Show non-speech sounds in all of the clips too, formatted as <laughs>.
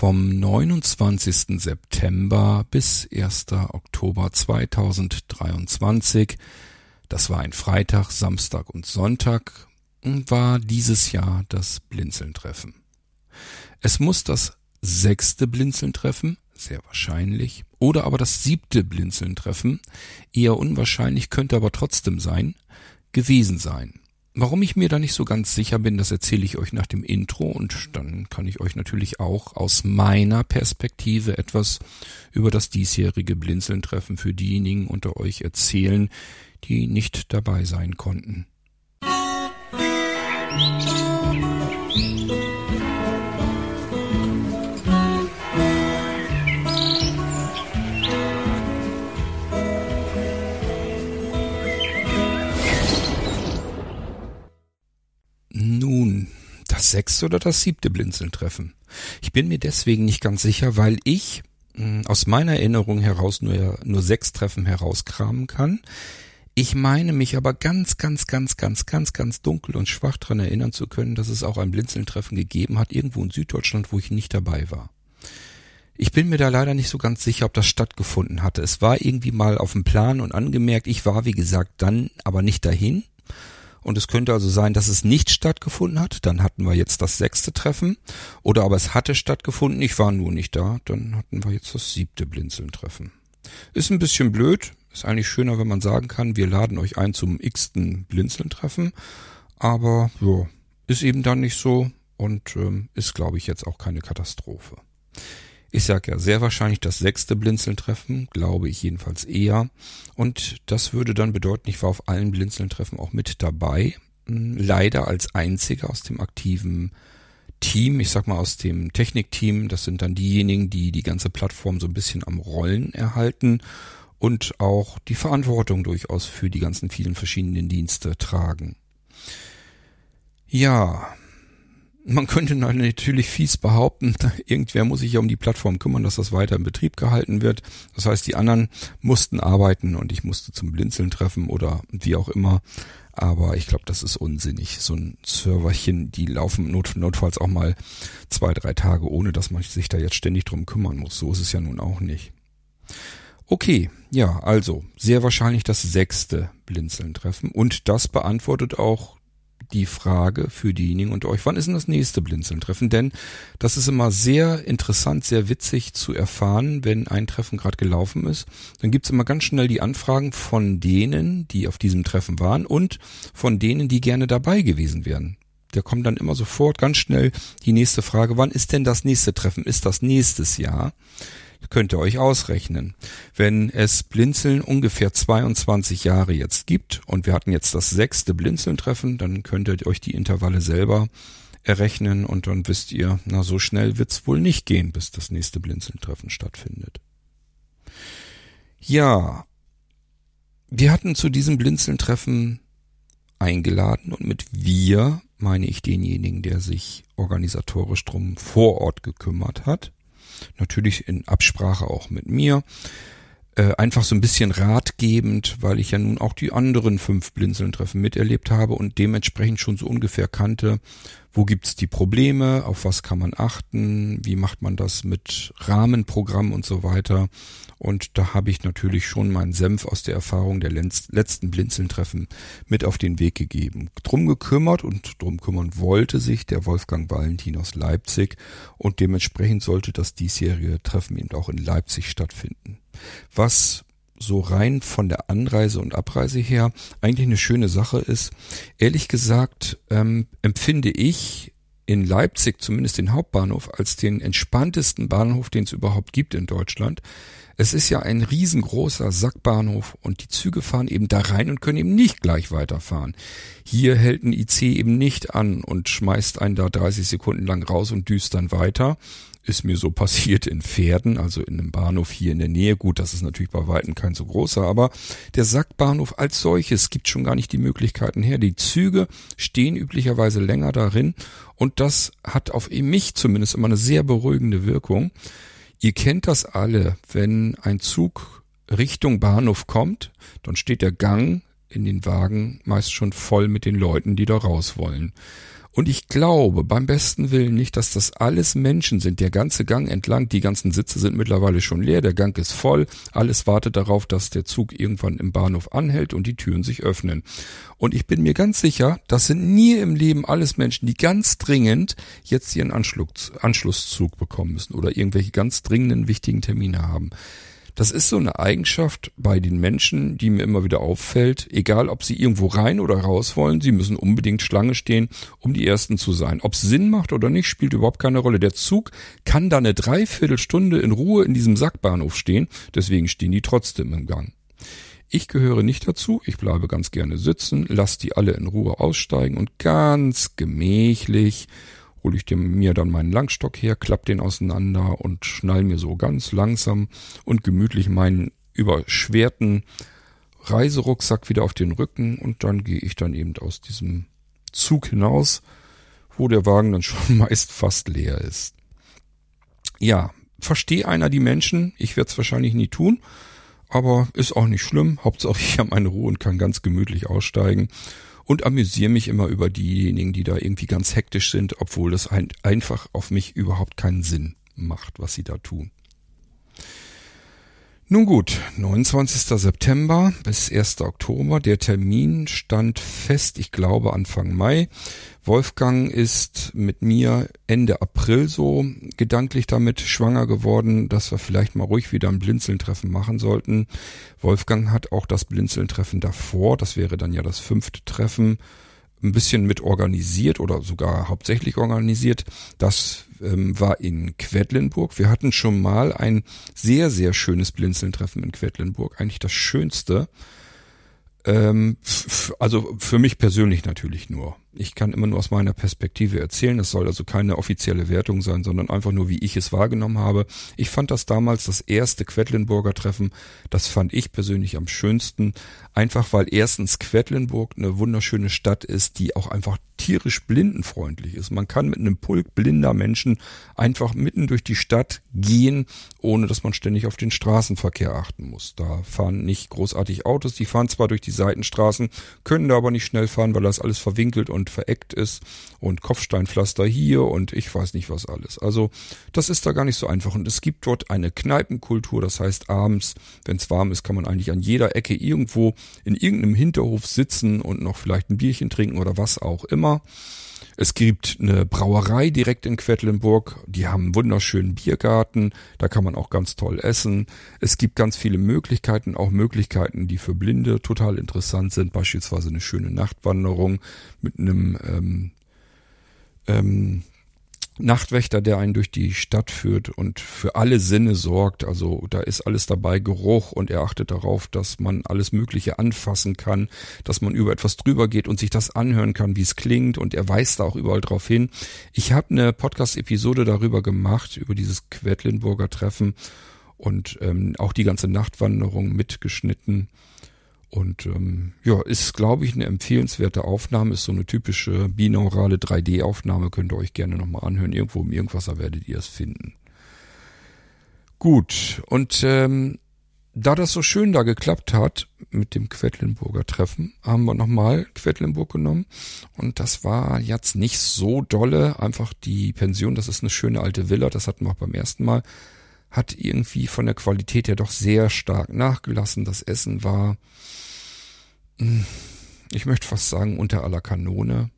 vom 29. September bis 1. Oktober 2023. Das war ein Freitag, Samstag und Sonntag war dieses Jahr das Blinzeln-Treffen. Es muss das sechste Blinzeln-Treffen, sehr wahrscheinlich, oder aber das siebte Blinzeln-Treffen, eher unwahrscheinlich, könnte aber trotzdem sein, gewesen sein. Warum ich mir da nicht so ganz sicher bin, das erzähle ich euch nach dem Intro und dann kann ich euch natürlich auch aus meiner Perspektive etwas über das diesjährige Blinzeln-Treffen für diejenigen unter euch erzählen, die nicht dabei sein konnten. Musik Nun, das sechste oder das siebte Blinzeln-Treffen. Ich bin mir deswegen nicht ganz sicher, weil ich hm, aus meiner Erinnerung heraus nur, nur sechs Treffen herauskramen kann. Ich meine mich aber ganz, ganz, ganz, ganz, ganz, ganz dunkel und schwach dran erinnern zu können, dass es auch ein Blinzeln-Treffen gegeben hat, irgendwo in Süddeutschland, wo ich nicht dabei war. Ich bin mir da leider nicht so ganz sicher, ob das stattgefunden hatte. Es war irgendwie mal auf dem Plan und angemerkt. Ich war, wie gesagt, dann aber nicht dahin. Und es könnte also sein, dass es nicht stattgefunden hat. Dann hatten wir jetzt das sechste Treffen. Oder aber es hatte stattgefunden, ich war nur nicht da. Dann hatten wir jetzt das siebte Blinzeln-Treffen. Ist ein bisschen blöd. Ist eigentlich schöner, wenn man sagen kann, wir laden euch ein zum x-ten Blinzeln-Treffen. Aber ja, ist eben dann nicht so und ähm, ist, glaube ich, jetzt auch keine Katastrophe. Ich sage ja sehr wahrscheinlich das sechste Blinzeln-Treffen, glaube ich jedenfalls eher. Und das würde dann bedeuten, ich war auf allen Blinzeln-Treffen auch mit dabei. Hm, leider als einziger aus dem aktiven Team, ich sag mal aus dem Technikteam. Das sind dann diejenigen, die die ganze Plattform so ein bisschen am Rollen erhalten und auch die Verantwortung durchaus für die ganzen vielen verschiedenen Dienste tragen. Ja, man könnte natürlich fies behaupten, <laughs> irgendwer muss sich ja um die Plattform kümmern, dass das weiter in Betrieb gehalten wird. Das heißt, die anderen mussten arbeiten und ich musste zum Blinzeln treffen oder wie auch immer. Aber ich glaube, das ist unsinnig. So ein Serverchen, die laufen not, notfalls auch mal zwei, drei Tage, ohne dass man sich da jetzt ständig drum kümmern muss. So ist es ja nun auch nicht. Okay, ja, also sehr wahrscheinlich das sechste Blinzeln treffen und das beantwortet auch die Frage für diejenigen unter euch, wann ist denn das nächste Blinzeln-Treffen? Denn das ist immer sehr interessant, sehr witzig zu erfahren, wenn ein Treffen gerade gelaufen ist. Dann gibt's immer ganz schnell die Anfragen von denen, die auf diesem Treffen waren und von denen, die gerne dabei gewesen wären. Da kommt dann immer sofort ganz schnell die nächste Frage, wann ist denn das nächste Treffen? Ist das nächstes Jahr? Könnt ihr euch ausrechnen. Wenn es Blinzeln ungefähr 22 Jahre jetzt gibt und wir hatten jetzt das sechste Blinzeln-Treffen, dann könnt ihr euch die Intervalle selber errechnen und dann wisst ihr, na so schnell wird's wohl nicht gehen, bis das nächste Blinzeln-Treffen stattfindet. Ja, wir hatten zu diesem Blinzeln-Treffen eingeladen und mit wir meine ich denjenigen, der sich organisatorisch drum vor Ort gekümmert hat natürlich in Absprache auch mit mir. Äh, einfach so ein bisschen ratgebend, weil ich ja nun auch die anderen fünf Blinzeln-Treffen miterlebt habe und dementsprechend schon so ungefähr kannte, wo gibt's die Probleme, auf was kann man achten, wie macht man das mit Rahmenprogramm und so weiter. Und da habe ich natürlich schon meinen Senf aus der Erfahrung der letzten Blinzeln-Treffen mit auf den Weg gegeben. Drum gekümmert und drum kümmern wollte sich der Wolfgang Valentin aus Leipzig und dementsprechend sollte das diesjährige Treffen eben auch in Leipzig stattfinden. Was so rein von der Anreise und Abreise her eigentlich eine schöne Sache ist. Ehrlich gesagt ähm, empfinde ich in Leipzig zumindest den Hauptbahnhof als den entspanntesten Bahnhof, den es überhaupt gibt in Deutschland. Es ist ja ein riesengroßer Sackbahnhof und die Züge fahren eben da rein und können eben nicht gleich weiterfahren. Hier hält ein IC eben nicht an und schmeißt einen da 30 Sekunden lang raus und düst dann weiter. Ist mir so <laughs> passiert in Pferden, also in einem Bahnhof hier in der Nähe. Gut, das ist natürlich bei Weitem kein so großer, aber der Sackbahnhof als solches gibt schon gar nicht die Möglichkeiten her. Die Züge stehen üblicherweise länger darin und das hat auf mich zumindest immer eine sehr beruhigende Wirkung. Ihr kennt das alle, wenn ein Zug Richtung Bahnhof kommt, dann steht der Gang in den Wagen meist schon voll mit den Leuten, die da raus wollen. Und ich glaube beim besten Willen nicht, dass das alles Menschen sind. Der ganze Gang entlang, die ganzen Sitze sind mittlerweile schon leer, der Gang ist voll, alles wartet darauf, dass der Zug irgendwann im Bahnhof anhält und die Türen sich öffnen. Und ich bin mir ganz sicher, das sind nie im Leben alles Menschen, die ganz dringend jetzt ihren Anschluss, Anschlusszug bekommen müssen oder irgendwelche ganz dringenden wichtigen Termine haben. Das ist so eine Eigenschaft bei den Menschen, die mir immer wieder auffällt. Egal, ob sie irgendwo rein oder raus wollen, sie müssen unbedingt Schlange stehen, um die Ersten zu sein. Ob es Sinn macht oder nicht, spielt überhaupt keine Rolle. Der Zug kann da eine Dreiviertelstunde in Ruhe in diesem Sackbahnhof stehen, deswegen stehen die trotzdem im Gang. Ich gehöre nicht dazu, ich bleibe ganz gerne sitzen, lass die alle in Ruhe aussteigen und ganz gemächlich hole ich mir dann meinen Langstock her, klapp den auseinander und schnall mir so ganz langsam und gemütlich meinen überschwerten Reiserucksack wieder auf den Rücken und dann gehe ich dann eben aus diesem Zug hinaus, wo der Wagen dann <laughs> schon meist fast leer ist. Ja, verstehe einer die Menschen, ich werde es wahrscheinlich nie tun, aber ist auch nicht schlimm. Hauptsache <laughs> ich habe meine Ruhe und kann ganz gemütlich aussteigen und amüsiere mich immer über diejenigen, die da irgendwie ganz hektisch sind, obwohl das ein, einfach auf mich überhaupt keinen Sinn macht, was sie da tun. Nun gut, 29. September bis 1. Oktober. Der Termin stand fest, ich glaube Anfang Mai. Wolfgang ist mit mir Ende April so gedanklich damit schwanger geworden, dass wir vielleicht mal ruhig wieder ein Blinzeln-Treffen machen sollten. Wolfgang hat auch das Blinzeln-Treffen davor, das wäre dann ja das fünfte Treffen, ein bisschen mit organisiert oder sogar hauptsächlich organisiert. Das ähm, war in Quedlinburg. Wir hatten schon mal ein sehr, sehr schönes Blinzeln-Treffen in Quedlinburg. Eigentlich das schönste. Ähm, also für mich persönlich natürlich nur. Ich kann immer nur aus meiner Perspektive erzählen. Es soll also keine offizielle Wertung sein, sondern einfach nur, wie ich es wahrgenommen habe. Ich fand das damals das erste Quedlinburger Treffen. Das fand ich persönlich am schönsten. Einfach weil erstens Quedlinburg eine wunderschöne Stadt ist, die auch einfach tierisch blindenfreundlich ist. Man kann mit einem Pulk blinder Menschen einfach mitten durch die Stadt gehen, ohne dass man ständig auf den Straßenverkehr achten muss. Da fahren nicht großartig Autos, die fahren zwar durch die Seitenstraßen, können da aber nicht schnell fahren, weil das alles verwinkelt und vereckt ist und Kopfsteinpflaster hier und ich weiß nicht was alles. Also das ist da gar nicht so einfach und es gibt dort eine Kneipenkultur, das heißt abends, wenn es warm ist, kann man eigentlich an jeder Ecke irgendwo in irgendeinem Hinterhof sitzen und noch vielleicht ein Bierchen trinken oder was auch immer. Es gibt eine Brauerei direkt in Quedlinburg. Die haben einen wunderschönen Biergarten. Da kann man auch ganz toll essen. Es gibt ganz viele Möglichkeiten, auch Möglichkeiten, die für Blinde total interessant sind. Beispielsweise eine schöne Nachtwanderung mit einem ähm, ähm, Nachtwächter, der einen durch die Stadt führt und für alle Sinne sorgt. Also da ist alles dabei, Geruch und er achtet darauf, dass man alles Mögliche anfassen kann, dass man über etwas drüber geht und sich das anhören kann, wie es klingt und er weist da auch überall drauf hin. Ich habe eine Podcast-Episode darüber gemacht, über dieses Quedlinburger Treffen und ähm, auch die ganze Nachtwanderung mitgeschnitten. Und ähm, ja, ist, glaube ich, eine empfehlenswerte Aufnahme, ist so eine typische binaurale 3D-Aufnahme, könnt ihr euch gerne nochmal anhören. Irgendwo im Irgendwasser werdet ihr es finden. Gut, und ähm, da das so schön da geklappt hat mit dem Quedlinburger Treffen, haben wir nochmal Quedlinburg genommen. Und das war jetzt nicht so dolle. Einfach die Pension, das ist eine schöne alte Villa, das hatten wir auch beim ersten Mal, hat irgendwie von der Qualität her doch sehr stark nachgelassen. Das Essen war hm, ich möchte fast sagen, unter aller Kanone.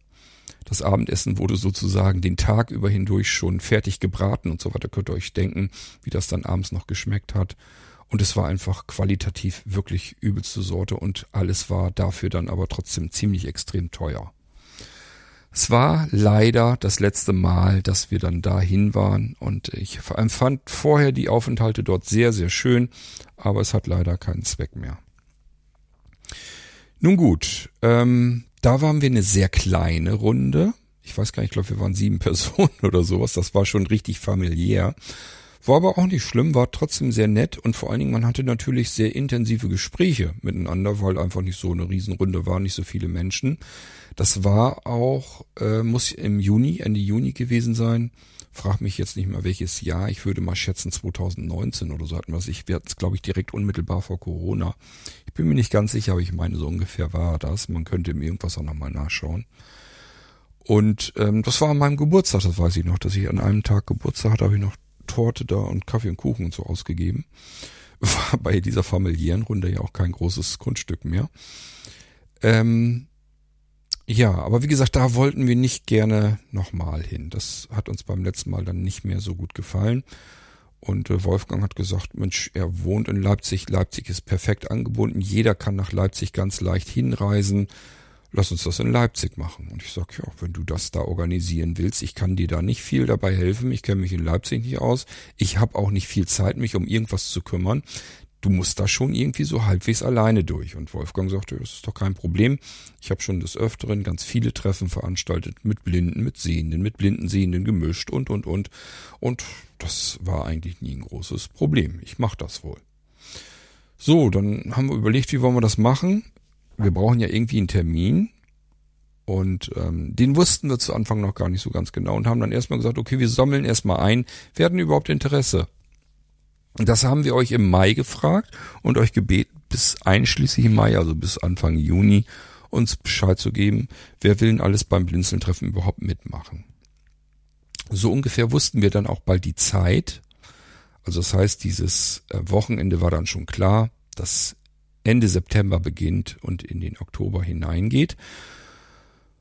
Das Abendessen wurde sozusagen den Tag über hindurch schon fertig gebraten und so weiter. Könnt ihr euch denken, wie das dann abends noch geschmeckt hat. Und es war einfach qualitativ wirklich übelste Sorte und alles war dafür dann aber trotzdem ziemlich extrem teuer. Es war leider das letzte Mal, dass wir dann dahin waren und ich empfand vorher die Aufenthalte dort sehr, sehr schön, aber es hat leider keinen Zweck mehr. Nun gut, ähm, da waren wir eine sehr kleine Runde. Ich weiß gar nicht, ich glaube, wir waren sieben <laughs> Personen oder sowas. Das war schon richtig familiär. War aber auch nicht schlimm, war trotzdem sehr nett und vor allen Dingen, man hatte natürlich sehr intensive Gespräche miteinander, weil einfach nicht so eine Riesenrunde war, nicht so viele Menschen. Das war auch, äh, muss im Juni, Ende Juni gewesen sein. Frag mich jetzt nicht mehr welches Jahr. Ich würde mal schätzen 2019 oder so hatten wir es. Ich werde es, glaube ich, direkt unmittelbar vor Corona. Ich bin mir nicht ganz sicher, aber ich meine, so ungefähr war das. Man könnte im irgendwas auch nochmal nachschauen. Und ähm, das war an meinem Geburtstag, das weiß ich noch, dass ich an einem Tag Geburtstag hatte, habe ich noch Torte da und Kaffee und Kuchen und so ausgegeben. <laughs> War bei dieser familiären Runde ja auch kein großes Grundstück mehr. Ähm, ja, aber wie gesagt, da wollten wir nicht gerne nochmal hin. Das hat uns beim letzten Mal dann nicht mehr so gut gefallen. Und äh, Wolfgang hat gesagt, Mensch, er wohnt in Leipzig. Leipzig ist perfekt angebunden. Jeder kann nach Leipzig ganz leicht hinreisen. Lass uns das in Leipzig machen. Und ich sag, ja, wenn du das da organisieren willst, ich kann dir da nicht viel dabei helfen. Ich kenne mich in Leipzig nicht aus. Ich habe auch nicht viel Zeit, mich um irgendwas zu kümmern du musst da schon irgendwie so halbwegs alleine durch. Und Wolfgang sagte, das ist doch kein Problem. Ich habe schon des Öfteren ganz viele Treffen veranstaltet mit Blinden, mit Sehenden, mit Blindensehenden gemischt und, und, und. Und das war eigentlich nie ein großes Problem. Ich mache das wohl. So, dann haben wir überlegt, wie wollen wir das machen. Wir brauchen ja irgendwie einen Termin. Und ähm, den wussten wir zu Anfang noch gar nicht so ganz genau und haben dann erstmal gesagt, okay, wir sammeln erstmal ein, werden überhaupt Interesse das haben wir euch im Mai gefragt und euch gebeten, bis einschließlich Mai, also bis Anfang Juni, uns Bescheid zu geben, wer will denn alles beim Blinzeln-Treffen überhaupt mitmachen. So ungefähr wussten wir dann auch bald die Zeit. Also das heißt, dieses äh, Wochenende war dann schon klar, dass Ende September beginnt und in den Oktober hineingeht.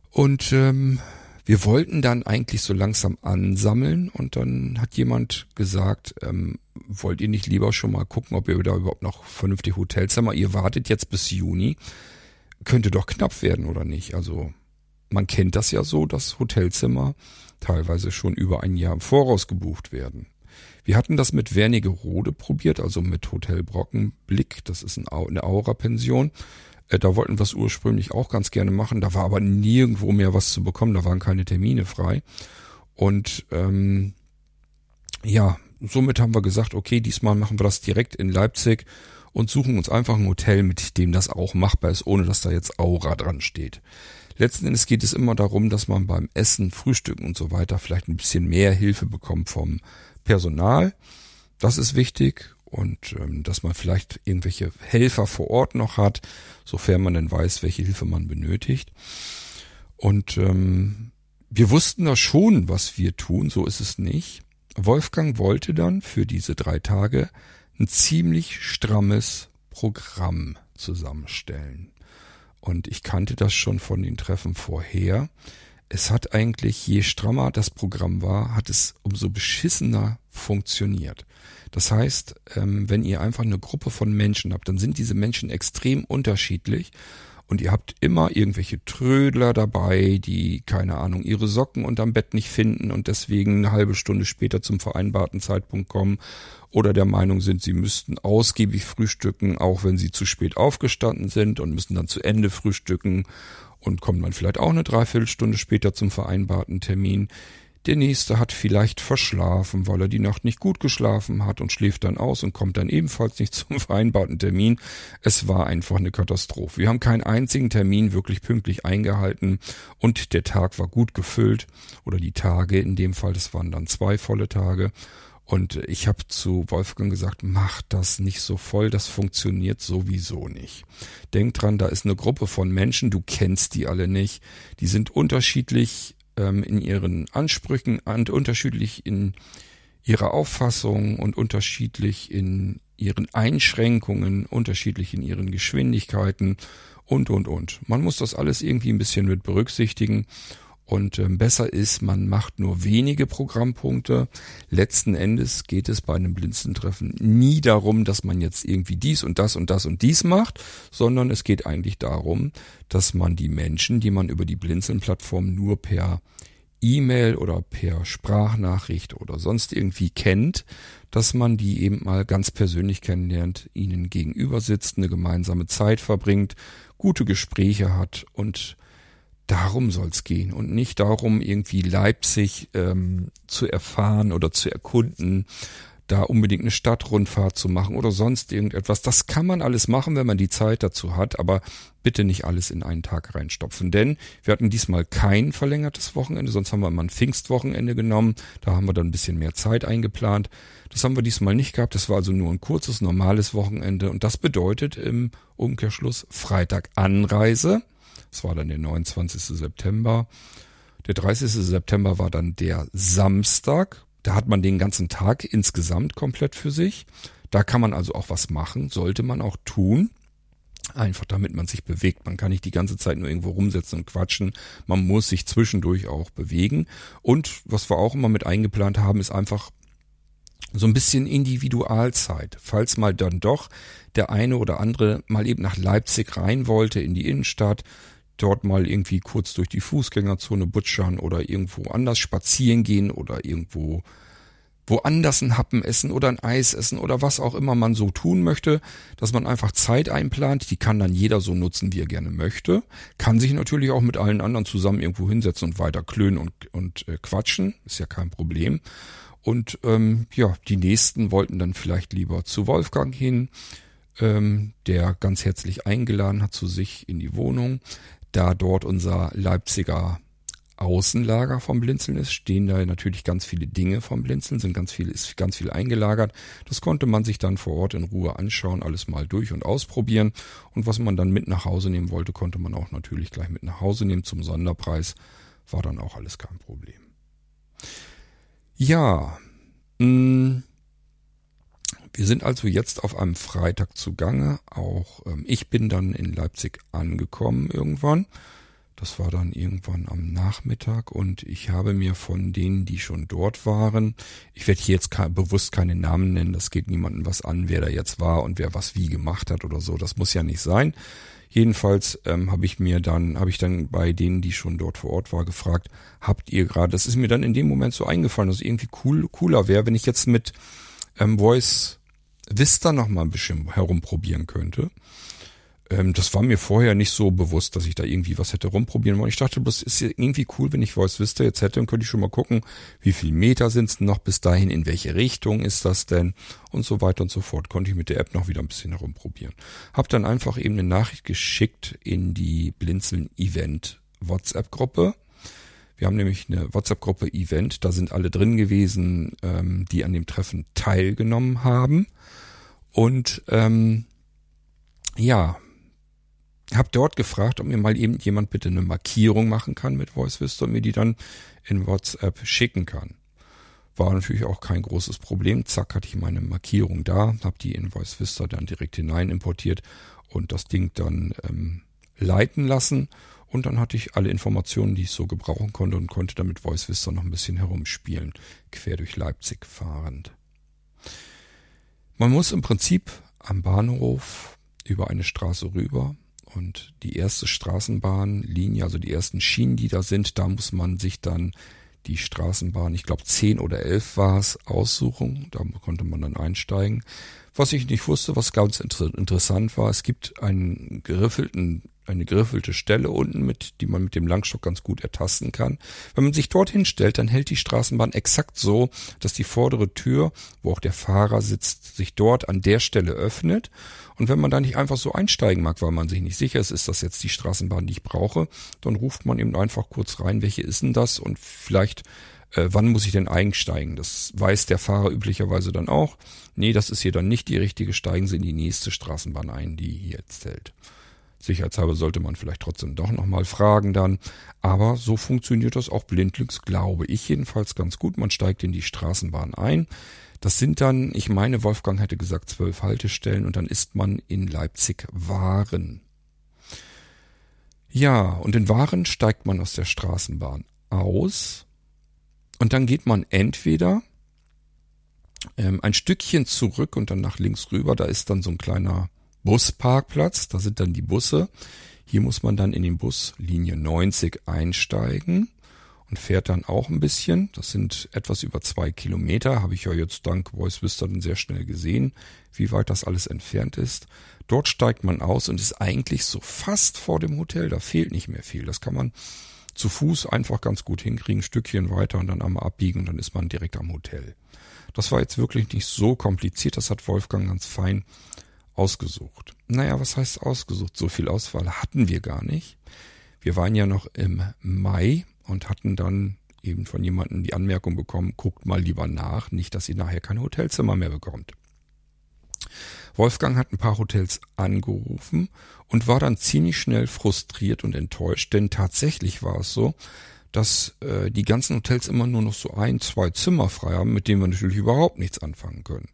Und ähm, wir wollten dann eigentlich so langsam ansammeln und dann hat jemand gesagt, ähm, wollt ihr nicht lieber schon mal gucken, ob ihr da überhaupt noch vernünftig Hotelzimmer, ihr wartet jetzt bis Juni, könnte doch knapp werden oder nicht. Also man kennt das ja so, dass Hotelzimmer teilweise schon über ein Jahr im Voraus gebucht werden. Wir hatten das mit Wernigerode probiert, also mit Hotel Brockenblick, das ist eine Aura-Pension. Äh, da wollten wir es ursprünglich auch ganz gerne machen. Da war aber nirgendwo mehr was zu bekommen. Da waren keine Termine frei. Und ähm, ja, somit haben wir gesagt, okay, diesmal machen wir das direkt in Leipzig und suchen uns einfach ein Hotel, mit dem das auch machbar ist, ohne dass da jetzt Aura dran steht. Letzten Endes geht es immer darum, dass man beim Essen, Frühstücken und so weiter vielleicht ein bisschen mehr Hilfe bekommt vom Personal. Das ist wichtig und ähm, dass man vielleicht irgendwelche Helfer vor Ort noch hat, sofern man denn weiß, welche Hilfe man benötigt. Und ähm, wir wussten da schon, was wir tun, so ist es nicht. Wolfgang wollte dann für diese drei Tage ein ziemlich strammes Programm zusammenstellen. Und ich kannte das schon von den Treffen vorher. Es hat eigentlich, je strammer das Programm war, hat es umso beschissener funktioniert. Das heißt, ähm, wenn ihr einfach eine Gruppe von Menschen habt, dann sind diese Menschen extrem unterschiedlich und ihr habt immer irgendwelche Trödler dabei, die, keine Ahnung, ihre Socken unterm Bett nicht finden und deswegen eine halbe Stunde später zum vereinbarten Zeitpunkt kommen oder der Meinung sind, sie müssten ausgiebig frühstücken, auch wenn sie zu spät aufgestanden sind und müssen dann zu Ende frühstücken und kommt man vielleicht auch eine Dreiviertelstunde später zum vereinbarten Termin. Der nächste hat vielleicht verschlafen, weil er die Nacht nicht gut geschlafen hat und schläft dann aus und kommt dann ebenfalls nicht <laughs> zum vereinbarten Termin. Es war einfach eine Katastrophe. Wir haben keinen einzigen Termin wirklich pünktlich eingehalten und der Tag war gut gefüllt oder die Tage in dem Fall, das waren dann zwei volle Tage. Und ich habe zu Wolfgang gesagt, mach das nicht so voll, das funktioniert sowieso nicht. Denk dran, da ist eine Gruppe von Menschen, du kennst die alle nicht, die sind unterschiedlich ähm, in ihren Ansprüchen und unterschiedlich in ihrer Auffassung und unterschiedlich in ihren Einschränkungen, unterschiedlich in ihren Geschwindigkeiten und, und, und. Man muss das alles irgendwie ein bisschen mit berücksichtigen und ähm, besser ist, man macht nur wenige Programmpunkte. Letzten Endes geht es bei einem Blinzentreffen nie darum, dass man jetzt irgendwie dies und das und das und dies macht, sondern es geht eigentlich darum, dass man die Menschen, die man über die Blinzeln-Plattform nur per E-Mail oder per Sprachnachricht oder sonst irgendwie kennt, dass man die eben mal ganz persönlich kennenlernt, ihnen gegenüber sitzt, eine gemeinsame Zeit verbringt, gute Gespräche hat und darum soll's gehen und nicht darum, irgendwie Leipzig ähm, zu erfahren oder zu erkunden, da unbedingt eine Stadtrundfahrt zu machen oder sonst irgendetwas. Das kann man alles machen, wenn man die Zeit dazu hat, aber bitte nicht alles in einen Tag reinstopfen. Denn wir hatten diesmal kein verlängertes Wochenende, sonst haben wir mal ein Pfingstwochenende genommen. Da haben wir dann ein bisschen mehr Zeit eingeplant. Das haben wir diesmal nicht gehabt. Das war also nur ein kurzes, normales Wochenende. Und das bedeutet im Umkehrschluss Freitag Anreise das war dann der 29. September. Der 30. September war dann der Samstag. Da hat man den ganzen Tag insgesamt komplett für sich. Da kann man also auch was machen, sollte man auch tun. Einfach damit man sich bewegt. Man kann nicht die ganze Zeit nur irgendwo rumsetzen und quatschen. Man muss sich zwischendurch auch bewegen. Und was wir auch immer mit eingeplant haben, ist einfach so ein bisschen Individualzeit. Falls mal dann doch der eine oder andere mal eben nach Leipzig rein wollte in die Innenstadt, dort mal irgendwie kurz durch die Fußgängerzone butschern oder irgendwo anders spazieren gehen oder irgendwo woanders ein Happen essen oder ein Eis essen oder was auch immer man so tun möchte, dass man einfach Zeit einplant, die kann dann jeder so nutzen, wie er gerne möchte, kann sich natürlich auch mit allen anderen zusammen irgendwo hinsetzen und weiter klönen und, und äh, quatschen, ist ja kein Problem. Und ähm, ja, die nächsten wollten dann vielleicht lieber zu Wolfgang hin, ähm, der ganz herzlich eingeladen hat zu sich in die Wohnung. Da dort unser Leipziger Außenlager vom Blinzeln ist, stehen da natürlich ganz viele Dinge vom Blinzeln, sind ganz viel, ist ganz viel eingelagert. Das konnte man sich dann vor Ort in Ruhe anschauen, alles mal durch und ausprobieren. Und was man dann mit nach Hause nehmen wollte, konnte man auch natürlich gleich mit nach Hause nehmen zum Sonderpreis. War dann auch alles kein Problem. Ja, mh, mm, wir sind also jetzt auf einem Freitag zugange. Auch ähm, ich bin dann in Leipzig angekommen irgendwann. Das war dann irgendwann am Nachmittag und ich habe mir von denen, die schon dort waren, ich werde hier jetzt bewusst keine Namen nennen, das geht niemandem was an, wer da jetzt war und wer was wie gemacht hat oder so, das muss ja nicht sein. Jedenfalls ähm, habe ich mir dann, habe ich dann bei denen, die schon dort vor Ort war, gefragt, habt ihr gerade, das ist mir dann in dem Moment so eingefallen, dass es irgendwie cool, cooler wäre, wenn ich jetzt mit ähm, Voice Vista noch mal ein bisschen herumprobieren könnte. Ähm, das war mir vorher nicht so bewusst, dass ich da irgendwie was hätte rumprobieren wollen. Ich dachte, das ist irgendwie cool, wenn ich Voice Vista jetzt hätte, dann könnte ich schon mal gucken, wie viel Meter sind es noch bis dahin, in welche Richtung ist das denn und so weiter und so fort. Konnte ich mit der App noch wieder ein bisschen herumprobieren. Hab dann einfach eben eine Nachricht geschickt in die Blinzeln Event WhatsApp-Gruppe. Wir haben nämlich eine WhatsApp-Gruppe Event, da sind alle drin gewesen, ähm, die an dem Treffen teilgenommen haben. Und ähm, ja, habe dort gefragt, ob mir mal eben jemand bitte eine Markierung machen kann mit VoiceVista und mir die dann in WhatsApp schicken kann. War natürlich auch kein großes Problem. Zack, hatte ich meine Markierung da, habe die in VoiceVista dann direkt hinein importiert und das Ding dann ähm, leiten lassen. Und dann hatte ich alle Informationen, die ich so gebrauchen konnte und konnte damit VoiceVista noch ein bisschen herumspielen, quer durch Leipzig fahrend. Man muss im Prinzip am Bahnhof über eine Straße rüber und die erste Straßenbahnlinie, also die ersten Schienen, die da sind, da muss man sich dann die Straßenbahn, ich glaube zehn oder elf war es, aussuchen. Da konnte man dann einsteigen. Was ich nicht wusste, was ganz inter interessant war, es gibt einen geriffelten eine geriffelte Stelle unten, mit, die man mit dem Langstock ganz gut ertasten kann. Wenn man sich dorthin stellt, dann hält die Straßenbahn exakt so, dass die vordere Tür, wo auch der Fahrer sitzt, sich dort an der Stelle öffnet. Und wenn man da nicht einfach so einsteigen mag, weil man sich nicht sicher ist, ist das jetzt die Straßenbahn, die ich brauche, dann ruft man eben einfach kurz rein, welche ist denn das und vielleicht äh, wann muss ich denn einsteigen? Das weiß der Fahrer üblicherweise dann auch. Nee, das ist hier dann nicht die richtige, steigen Sie in die nächste Straßenbahn ein, die hier jetzt hält. Sicherheitshalber sollte man vielleicht trotzdem doch nochmal fragen dann. Aber so funktioniert das auch blindlings, glaube ich jedenfalls ganz gut. Man steigt in die Straßenbahn ein. Das sind dann, ich meine, Wolfgang hätte gesagt, zwölf Haltestellen und dann ist man in Leipzig-Waren. Ja, und in Waren steigt man aus der Straßenbahn aus und dann geht man entweder ähm, ein Stückchen zurück und dann nach links rüber, da ist dann so ein kleiner Busparkplatz, da sind dann die Busse. Hier muss man dann in den Bus Linie 90 einsteigen und fährt dann auch ein bisschen. Das sind etwas über zwei Kilometer, habe ich ja jetzt dank Voice dann sehr schnell gesehen, wie weit das alles entfernt ist. Dort steigt man aus und ist eigentlich so fast vor dem Hotel. Da fehlt nicht mehr viel. Das kann man zu Fuß einfach ganz gut hinkriegen, ein Stückchen weiter und dann einmal abbiegen und dann ist man direkt am Hotel. Das war jetzt wirklich nicht so kompliziert. Das hat Wolfgang ganz fein ausgesucht. Naja, was heißt ausgesucht? So viel Auswahl hatten wir gar nicht. Wir waren ja noch im Mai und hatten dann eben von jemandem die Anmerkung bekommen, guckt mal lieber nach, nicht, dass ihr nachher kein Hotelzimmer mehr bekommt. Wolfgang hat ein paar Hotels angerufen und war dann ziemlich schnell frustriert und enttäuscht, denn tatsächlich war es so, dass äh, die ganzen Hotels immer nur noch so ein, zwei Zimmer frei haben, mit denen wir natürlich überhaupt nichts anfangen können.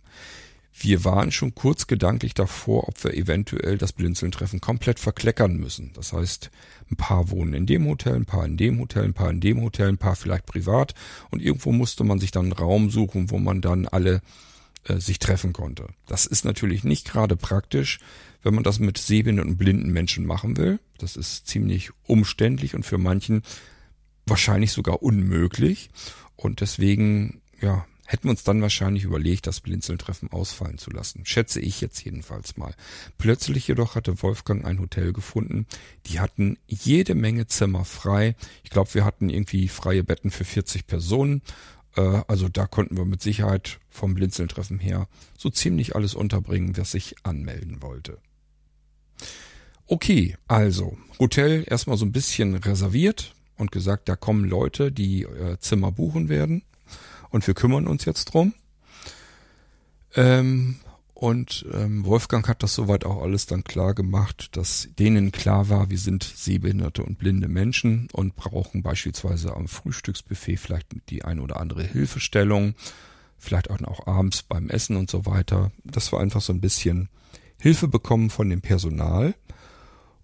Wir waren schon kurz gedanklich davor, ob wir eventuell das Blinzeln-Treffen komplett verkleckern müssen. Das heißt, ein paar wohnen in dem Hotel, ein paar in dem Hotel, ein paar in dem Hotel, ein paar vielleicht privat und irgendwo musste man sich dann einen Raum suchen, wo man dann alle äh, sich treffen konnte. Das ist natürlich nicht gerade praktisch, wenn man das mit sehbehinderten und blinden Menschen machen will. Das ist ziemlich umständlich und für manchen wahrscheinlich sogar unmöglich. Und deswegen, ja, hätten wir uns dann wahrscheinlich überlegt, das Blinzeltreffen ausfallen zu lassen. Schätze ich jetzt jedenfalls mal. Plötzlich jedoch hatte Wolfgang ein Hotel gefunden. Die hatten jede Menge Zimmer frei. Ich glaube, wir hatten irgendwie freie Betten für 40 Personen. Äh, also da konnten wir mit Sicherheit vom Blinzeltreffen her so ziemlich alles unterbringen, was sich anmelden wollte. Okay, also Hotel erstmal so ein bisschen reserviert und gesagt, da kommen Leute, die äh, Zimmer buchen werden und wir kümmern uns jetzt drum. Ähm, und ähm, Wolfgang hat das soweit auch alles dann klar gemacht, dass denen klar war, wir sind sehbehinderte und blinde Menschen und brauchen beispielsweise am Frühstücksbuffet vielleicht die ein oder andere Hilfestellung, vielleicht auch, auch abends beim Essen und so weiter. Das war einfach so ein bisschen Hilfe bekommen von dem Personal.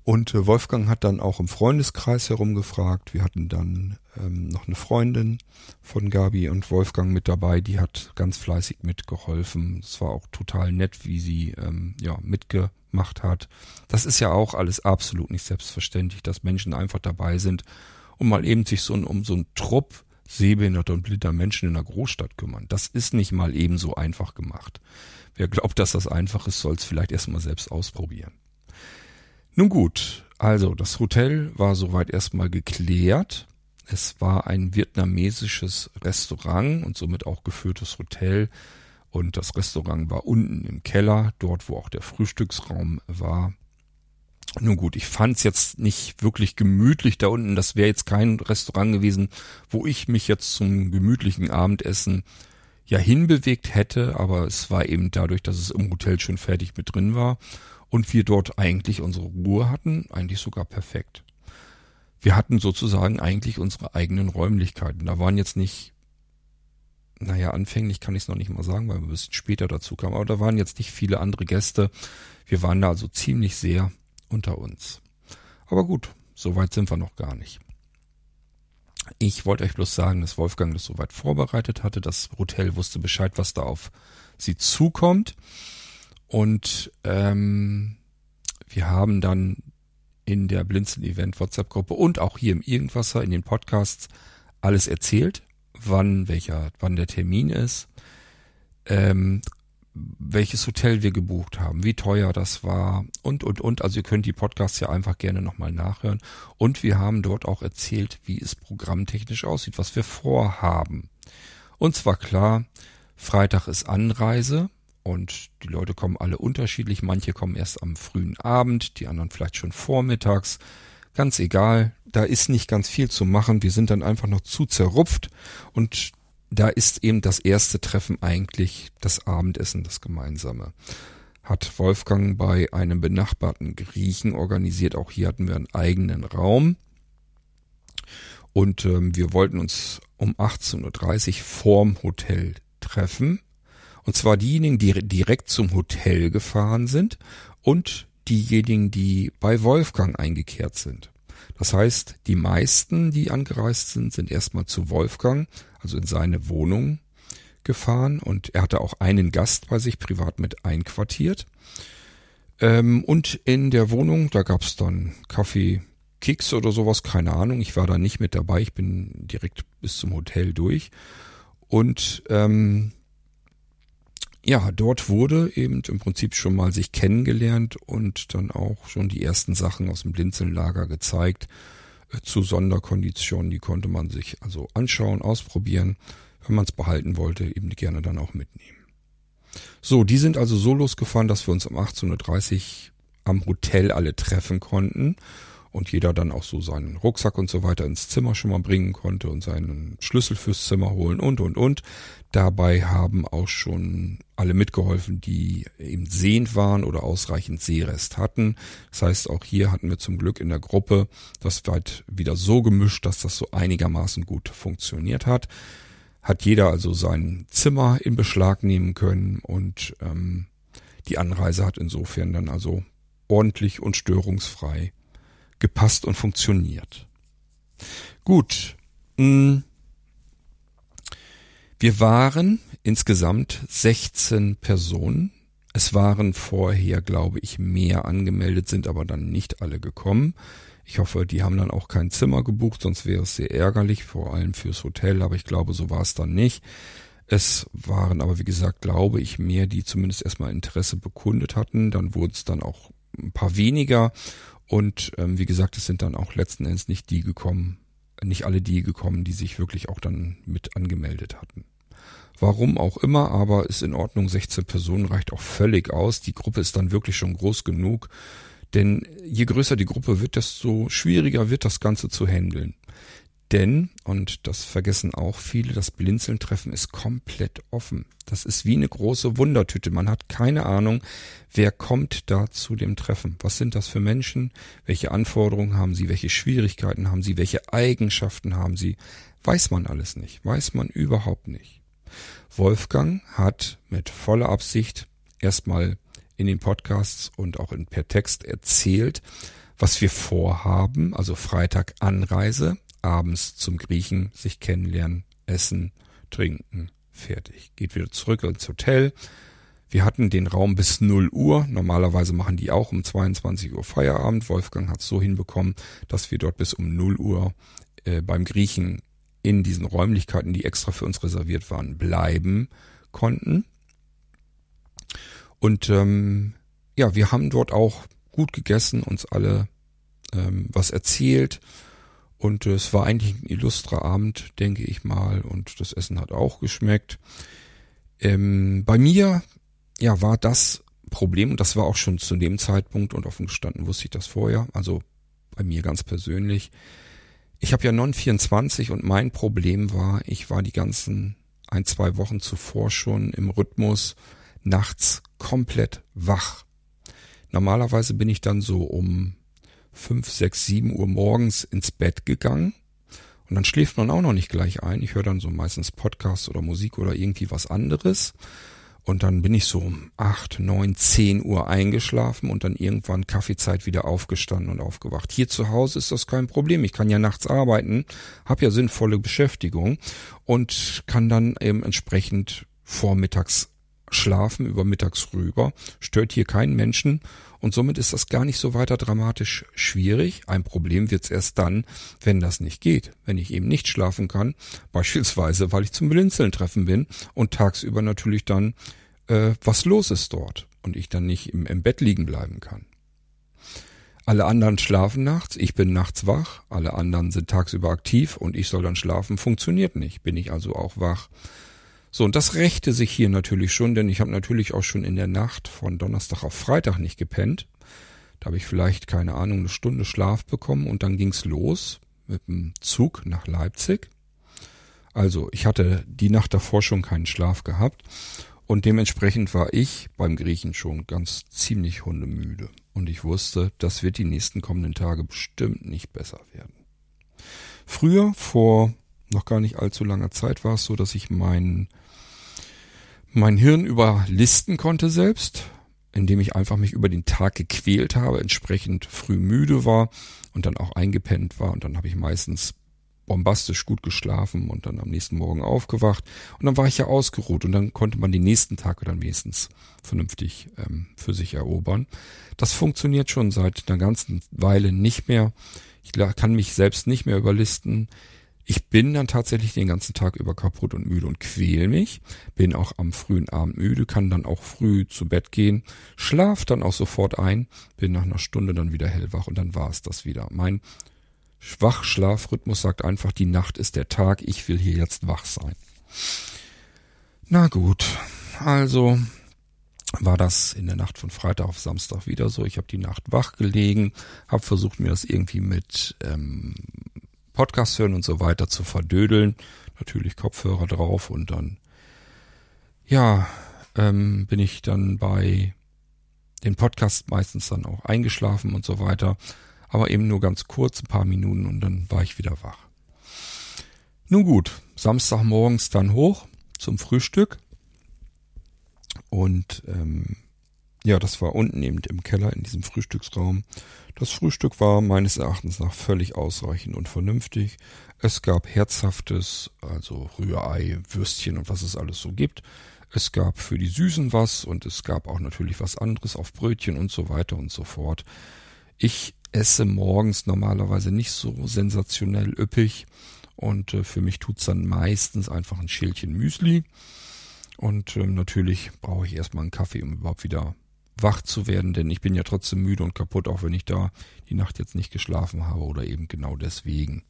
Und äh, Wolfgang hat dann auch im Freundeskreis herumgefragt. Wir hatten dann ähm, noch eine Freundin von Gabi und Wolfgang mit dabei, die hat ganz fleißig mitgeholfen. Es war auch total nett, wie sie ähm, ja mitgemacht hat. Das ist ja auch alles absolut nicht selbstverständlich, dass Menschen einfach dabei sind und mal eben sich so um so einen Trupp sehbehinderter und blinder Menschen in einer Großstadt kümmern. Das ist nicht mal eben so einfach gemacht. Wer glaubt, dass das einfach ist, soll es vielleicht erstmal selbst ausprobieren. Nun gut, also das Hotel war soweit erstmal geklärt. Es war ein vietnamesisches Restaurant und somit auch geführtes Hotel. Und das Restaurant war unten im Keller, dort wo auch der Frühstücksraum war. Nun gut, ich fand es jetzt nicht wirklich gemütlich da unten. Das wäre jetzt kein Restaurant gewesen, wo ich mich jetzt zum gemütlichen Abendessen ja hinbewegt hätte, aber es war eben dadurch, dass es im Hotel schon fertig mit drin war und wir dort eigentlich unsere Ruhe hatten, eigentlich sogar perfekt. Wir hatten sozusagen eigentlich unsere eigenen Räumlichkeiten. Da waren jetzt nicht, naja, anfänglich kann ich es noch nicht mal sagen, weil wir ein bisschen später dazu kamen, aber da waren jetzt nicht viele andere Gäste. Wir waren da also ziemlich sehr unter uns. Aber gut, so weit sind wir noch gar nicht. Ich wollte euch bloß sagen, dass Wolfgang das soweit vorbereitet hatte. Das Hotel wusste Bescheid, was da auf sie zukommt. Und ähm, wir haben dann in der Blinzeln-Event WhatsApp-Gruppe und auch hier im Irgendwasser in den Podcasts alles erzählt, wann welcher, wann der Termin ist, ähm, welches Hotel wir gebucht haben, wie teuer das war und und und. Also ihr könnt die Podcasts ja einfach gerne nochmal nachhören. Und wir haben dort auch erzählt, wie es programmtechnisch aussieht, was wir vorhaben. Und zwar klar, Freitag ist Anreise. Und die Leute kommen alle unterschiedlich. Manche kommen erst am frühen Abend, die anderen vielleicht schon vormittags. Ganz egal, da ist nicht ganz viel zu machen. Wir sind dann einfach noch zu zerrupft. Und da ist eben das erste Treffen eigentlich das Abendessen, das gemeinsame. Hat Wolfgang bei einem benachbarten Griechen organisiert. Auch hier hatten wir einen eigenen Raum. Und ähm, wir wollten uns um 18.30 Uhr vorm Hotel treffen. Und zwar diejenigen, die direkt zum Hotel gefahren sind und diejenigen, die bei Wolfgang eingekehrt sind. Das heißt, die meisten, die angereist sind, sind erstmal zu Wolfgang, also in seine Wohnung gefahren und er hatte auch einen Gast bei sich privat mit einquartiert. Ähm, und in der Wohnung, da gab's dann Kaffee, Keks oder sowas, keine Ahnung. Ich war da nicht mit dabei, ich bin direkt bis zum Hotel durch. Und ähm, ja, dort wurde eben im Prinzip schon mal sich kennengelernt und dann auch schon die ersten Sachen aus dem Blinzellager gezeigt äh, zu Sonderkonditionen. Die konnte man sich also anschauen, ausprobieren. Wenn man es behalten wollte, eben gerne dann auch mitnehmen. So, die sind also so losgefahren, dass wir uns um 18.30 Uhr am Hotel alle treffen konnten. und jeder dann auch so seinen Rucksack und so weiter ins Zimmer schon mal bringen konnte und seinen Schlüssel fürs Zimmer holen und und und. Dabei haben auch schon alle mitgeholfen, die eben sehend waren oder ausreichend Sehrest hatten. Das heißt, auch hier hatten wir zum Glück in der Gruppe das weit wieder so gemischt, dass das so einigermaßen gut funktioniert hat. Hat jeder also sein Zimmer in Beschlag nehmen können und ähm, die Anreise hat insofern dann also ordentlich und störungsfrei gepasst und funktioniert. Gut. Mh, hm. Wir waren insgesamt 16 Personen. Es waren vorher, glaube ich, mehr angemeldet, sind aber dann nicht alle gekommen. Ich hoffe, die haben dann auch kein Zimmer gebucht, sonst wäre es sehr ärgerlich, vor allem fürs Hotel, aber ich glaube, so war es dann nicht. Es waren aber, wie gesagt, glaube ich, mehr, die zumindest erstmal Interesse bekundet hatten. Dann wurden es dann auch ein paar weniger. Und ähm, wie gesagt, es sind dann auch letzten Endes nicht die gekommen, nicht alle die gekommen, die sich wirklich auch dann mit angemeldet hatten. Warum auch immer, aber ist in Ordnung. 16 Personen reicht auch völlig aus. Die Gruppe ist dann wirklich schon groß genug. Denn je größer die Gruppe wird, desto schwieriger wird das Ganze zu handeln. Denn, und das vergessen auch viele, das Blinzeln-Treffen ist komplett offen. Das ist wie eine große Wundertüte. Man hat keine Ahnung, wer kommt da zu dem Treffen. Was sind das für Menschen? Welche Anforderungen haben sie? Welche Schwierigkeiten haben sie? Welche Eigenschaften haben sie? Weiß man alles nicht. Weiß man überhaupt nicht. Wolfgang hat mit voller Absicht erstmal in den Podcasts und auch in, per Text erzählt, was wir vorhaben, also Freitag Anreise, abends zum Griechen, sich kennenlernen, essen, trinken, fertig. Geht wieder zurück ins Hotel. Wir hatten den Raum bis 0 Uhr. Normalerweise machen die auch um 22 Uhr Feierabend. Wolfgang hat es so hinbekommen, dass wir dort bis um 0 Uhr äh, beim Griechen in diesen Räumlichkeiten, die extra für uns reserviert waren, bleiben konnten. Und ähm, ja, wir haben dort auch gut gegessen, uns alle ähm, was erzählt. Und äh, es war eigentlich ein illustrer Abend, denke ich mal. Und das Essen hat auch geschmeckt. Ähm, bei mir, ja, war das Problem, und das war auch schon zu dem Zeitpunkt und offen gestanden wusste ich das vorher, also bei mir ganz persönlich, ich habe ja Non-24 und mein Problem war, ich war die ganzen ein, zwei Wochen zuvor schon im Rhythmus nachts komplett wach. Normalerweise bin ich dann so um fünf, sechs, sieben Uhr morgens ins Bett gegangen. Und dann schläft man auch noch nicht gleich ein. Ich höre dann so meistens Podcasts oder Musik oder irgendwie was anderes. Und dann bin ich so um acht, neun, zehn Uhr eingeschlafen und dann irgendwann Kaffeezeit wieder aufgestanden und aufgewacht. Hier zu Hause ist das kein Problem. Ich kann ja nachts arbeiten, habe ja sinnvolle Beschäftigung und kann dann eben entsprechend vormittags schlafen, über mittags rüber. Stört hier keinen Menschen und somit ist das gar nicht so weiter dramatisch schwierig. Ein Problem wird's erst dann, wenn das nicht geht. Wenn ich eben nicht schlafen kann, <laughs> beispielsweise weil ich zum Blinzeln treffen bin und tagsüber natürlich dann äh, was los ist dort und ich dann nicht im, im Bett liegen bleiben kann. Alle anderen schlafen nachts, ich bin nachts wach, alle anderen sind tagsüber aktiv und ich soll dann schlafen, funktioniert nicht. Bin ich also auch wach, so, und das rächte sich hier natürlich schon, denn ich habe natürlich auch schon in der Nacht von Donnerstag auf Freitag nicht gepennt. Da habe ich vielleicht, keine Ahnung, eine Stunde Schlaf bekommen und dann ging's los mit dem Zug nach Leipzig. Also, ich hatte die Nacht davor schon keinen Schlaf gehabt und dementsprechend war ich beim Griechen schon ganz ziemlich hundemüde. Und ich wusste, das wird die nächsten kommenden Tage bestimmt nicht besser werden. Früher, vor noch gar nicht allzu langer Zeit, war es so, dass ich meinen mein Hirn überlisten konnte selbst, indem ich einfach mich über den Tag gequält habe, entsprechend früh müde war und dann auch eingepennt war und dann habe ich meistens bombastisch gut geschlafen und dann am nächsten Morgen aufgewacht und dann war ich ja ausgeruht und dann konnte man den nächsten Tag dann wenigstens vernünftig ähm, für sich erobern. Das funktioniert schon seit einer ganzen Weile nicht mehr. Ich kann mich selbst nicht mehr überlisten. Ich bin dann tatsächlich den ganzen Tag über kaputt und müde und quäl mich, bin auch am frühen Abend müde, kann dann auch früh zu Bett gehen, schlaf dann auch sofort ein, bin nach einer Stunde dann wieder hellwach und dann war es das wieder. Mein Schwachschlafrhythmus sagt einfach, die Nacht ist der Tag, ich will hier jetzt wach sein. Na gut, also war das in der Nacht von Freitag auf Samstag wieder so. Ich habe die Nacht wach gelegen, habe versucht, mir das irgendwie mit ähm, Podcast hören und so weiter zu verdödeln. Natürlich Kopfhörer drauf und dann, ja, ähm, bin ich dann bei den Podcast meistens dann auch eingeschlafen und so weiter. Aber eben nur ganz kurz, ein paar Minuten und dann war ich wieder wach. Nun gut, Samstagmorgens dann hoch zum Frühstück. Und ähm, ja, das war unten eben im Keller in diesem Frühstücksraum. Das Frühstück war meines Erachtens nach völlig ausreichend und vernünftig. Es gab herzhaftes, also Rührei, Würstchen und was es alles so gibt. Es gab für die Süßen was und es gab auch natürlich was anderes auf Brötchen und so weiter und so fort. Ich esse morgens normalerweise nicht so sensationell üppig und äh, für mich tut's dann meistens einfach ein Schälchen Müsli. Und ähm, natürlich brauche ich erstmal einen Kaffee, um überhaupt wieder wach zu werden, denn ich bin ja trotzdem müde und kaputt, auch wenn ich da die Nacht jetzt nicht geschlafen habe oder eben genau deswegen.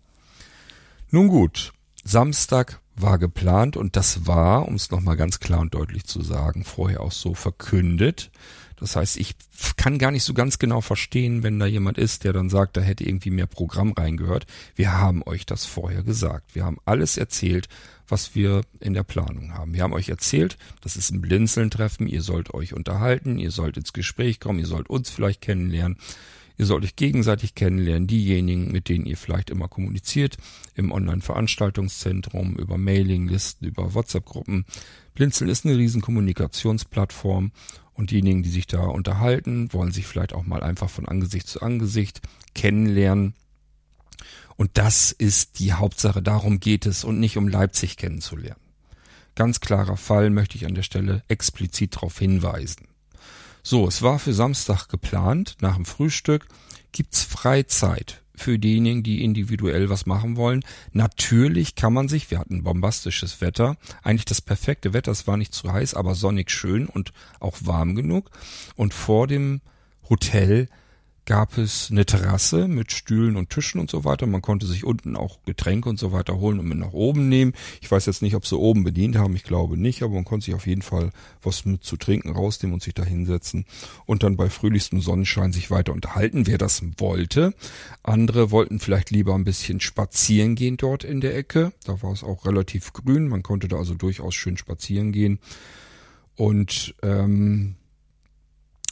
Nun gut, Samstag war geplant und das war, um es nochmal ganz klar und deutlich zu sagen, vorher auch so verkündet. Das heißt, ich kann gar nicht so ganz genau verstehen, wenn da jemand ist, der dann sagt, da hätte irgendwie mehr Programm reingehört. Wir haben euch das vorher gesagt. Wir haben alles erzählt, was wir in der Planung haben. Wir haben euch erzählt, das ist ein Blinzeln-Treffen, ihr sollt euch unterhalten, ihr sollt ins Gespräch kommen, ihr sollt uns vielleicht kennenlernen. Ihr sollt euch gegenseitig kennenlernen, diejenigen, mit denen ihr vielleicht immer kommuniziert, im Online-Veranstaltungszentrum, über Mailinglisten, über WhatsApp-Gruppen. Blinzeln ist eine riesen Kommunikationsplattform und diejenigen, die sich da unterhalten, wollen sich vielleicht auch mal einfach von Angesicht zu Angesicht kennenlernen. Und das ist die Hauptsache, darum geht es und nicht um Leipzig kennenzulernen. Ganz klarer Fall möchte ich an der Stelle explizit darauf hinweisen. So, es war für Samstag geplant. Nach dem Frühstück gibt's Freizeit für diejenigen, die individuell was machen wollen. Natürlich kann man sich, wir hatten bombastisches Wetter, eigentlich das perfekte Wetter, es war nicht zu heiß, aber sonnig schön und auch warm genug. Und vor dem Hotel gab es eine Terrasse mit Stühlen und Tischen und so weiter. Man konnte sich unten auch Getränke und so weiter holen und mit nach oben nehmen. Ich weiß jetzt nicht, ob sie oben bedient haben, ich glaube nicht, aber man konnte sich auf jeden Fall was mit zu trinken rausnehmen und sich da hinsetzen und dann bei fröhlichstem Sonnenschein sich weiter unterhalten, wer das wollte. Andere wollten vielleicht lieber ein bisschen spazieren gehen dort in der Ecke. Da war es auch relativ grün, man konnte da also durchaus schön spazieren gehen. Und ähm,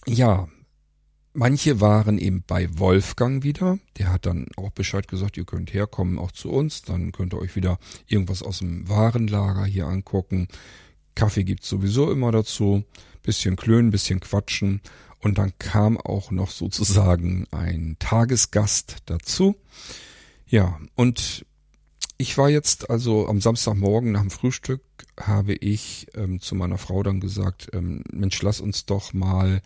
ja, Manche waren eben bei Wolfgang wieder. Der hat dann auch Bescheid gesagt, ihr könnt herkommen, auch zu uns. Dann könnt ihr euch wieder irgendwas aus dem Warenlager hier angucken. Kaffee gibt's sowieso immer dazu. Bisschen klönen, bisschen quatschen. Und dann kam auch noch sozusagen ein Tagesgast dazu. Ja, und ich war jetzt also am Samstagmorgen nach dem Frühstück habe ich ähm, zu meiner Frau dann gesagt, ähm, Mensch, lass uns doch mal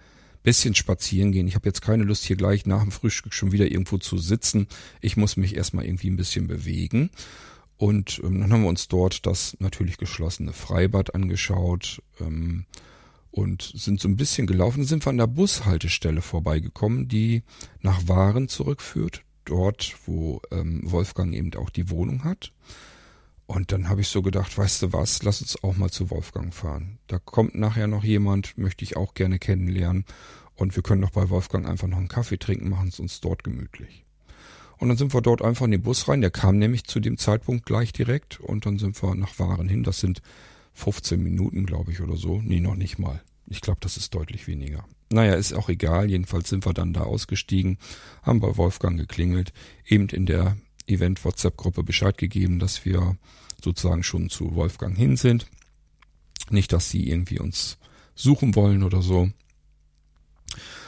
bisschen spazieren gehen. Ich habe jetzt keine Lust, hier gleich nach dem Frühstück schon wieder irgendwo zu sitzen. Ich muss mich erstmal irgendwie ein bisschen bewegen. Und ähm, dann haben wir uns dort das natürlich geschlossene Freibad angeschaut ähm, und sind so ein bisschen gelaufen. Dann sind wir an der Bushaltestelle vorbeigekommen, die nach Waren zurückführt. Dort, wo ähm, Wolfgang eben auch die Wohnung hat. Und dann habe ich so gedacht, weißt du was, lass uns auch mal zu Wolfgang fahren. Da kommt nachher noch jemand, möchte ich auch gerne kennenlernen. Und wir können doch bei Wolfgang einfach noch einen Kaffee trinken, machen es uns dort gemütlich. Und dann sind wir dort einfach in den Bus rein. Der kam nämlich zu dem Zeitpunkt gleich direkt. Und dann sind wir nach Waren hin. Das sind 15 Minuten, glaube ich, oder so. Nee, noch nicht mal. Ich glaube, das ist deutlich weniger. Naja, ist auch egal. Jedenfalls sind wir dann da ausgestiegen, haben bei Wolfgang geklingelt, eben in der Event-WhatsApp-Gruppe Bescheid gegeben, dass wir sozusagen schon zu Wolfgang hin sind. Nicht, dass sie irgendwie uns suchen wollen oder so.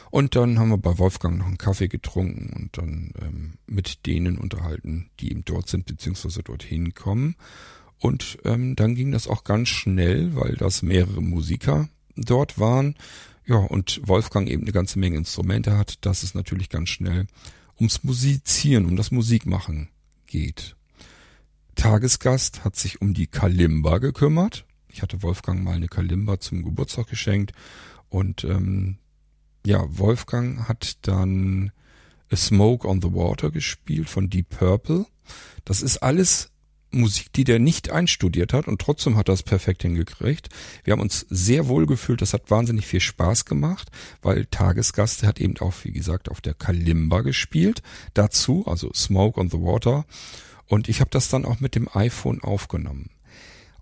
Und dann haben wir bei Wolfgang noch einen Kaffee getrunken und dann ähm, mit denen unterhalten, die eben dort sind, beziehungsweise dorthin kommen. Und ähm, dann ging das auch ganz schnell, weil das mehrere Musiker dort waren. Ja, und Wolfgang eben eine ganze Menge Instrumente hat, dass es natürlich ganz schnell ums Musizieren, um das Musikmachen geht. Tagesgast hat sich um die Kalimba gekümmert. Ich hatte Wolfgang mal eine Kalimba zum Geburtstag geschenkt und ähm, ja, Wolfgang hat dann A Smoke on the Water gespielt von Deep Purple. Das ist alles Musik, die der nicht einstudiert hat und trotzdem hat er es perfekt hingekriegt. Wir haben uns sehr wohl gefühlt, das hat wahnsinnig viel Spaß gemacht, weil Tagesgast hat eben auch, wie gesagt, auf der Kalimba gespielt. Dazu, also Smoke on the Water. Und ich habe das dann auch mit dem iPhone aufgenommen.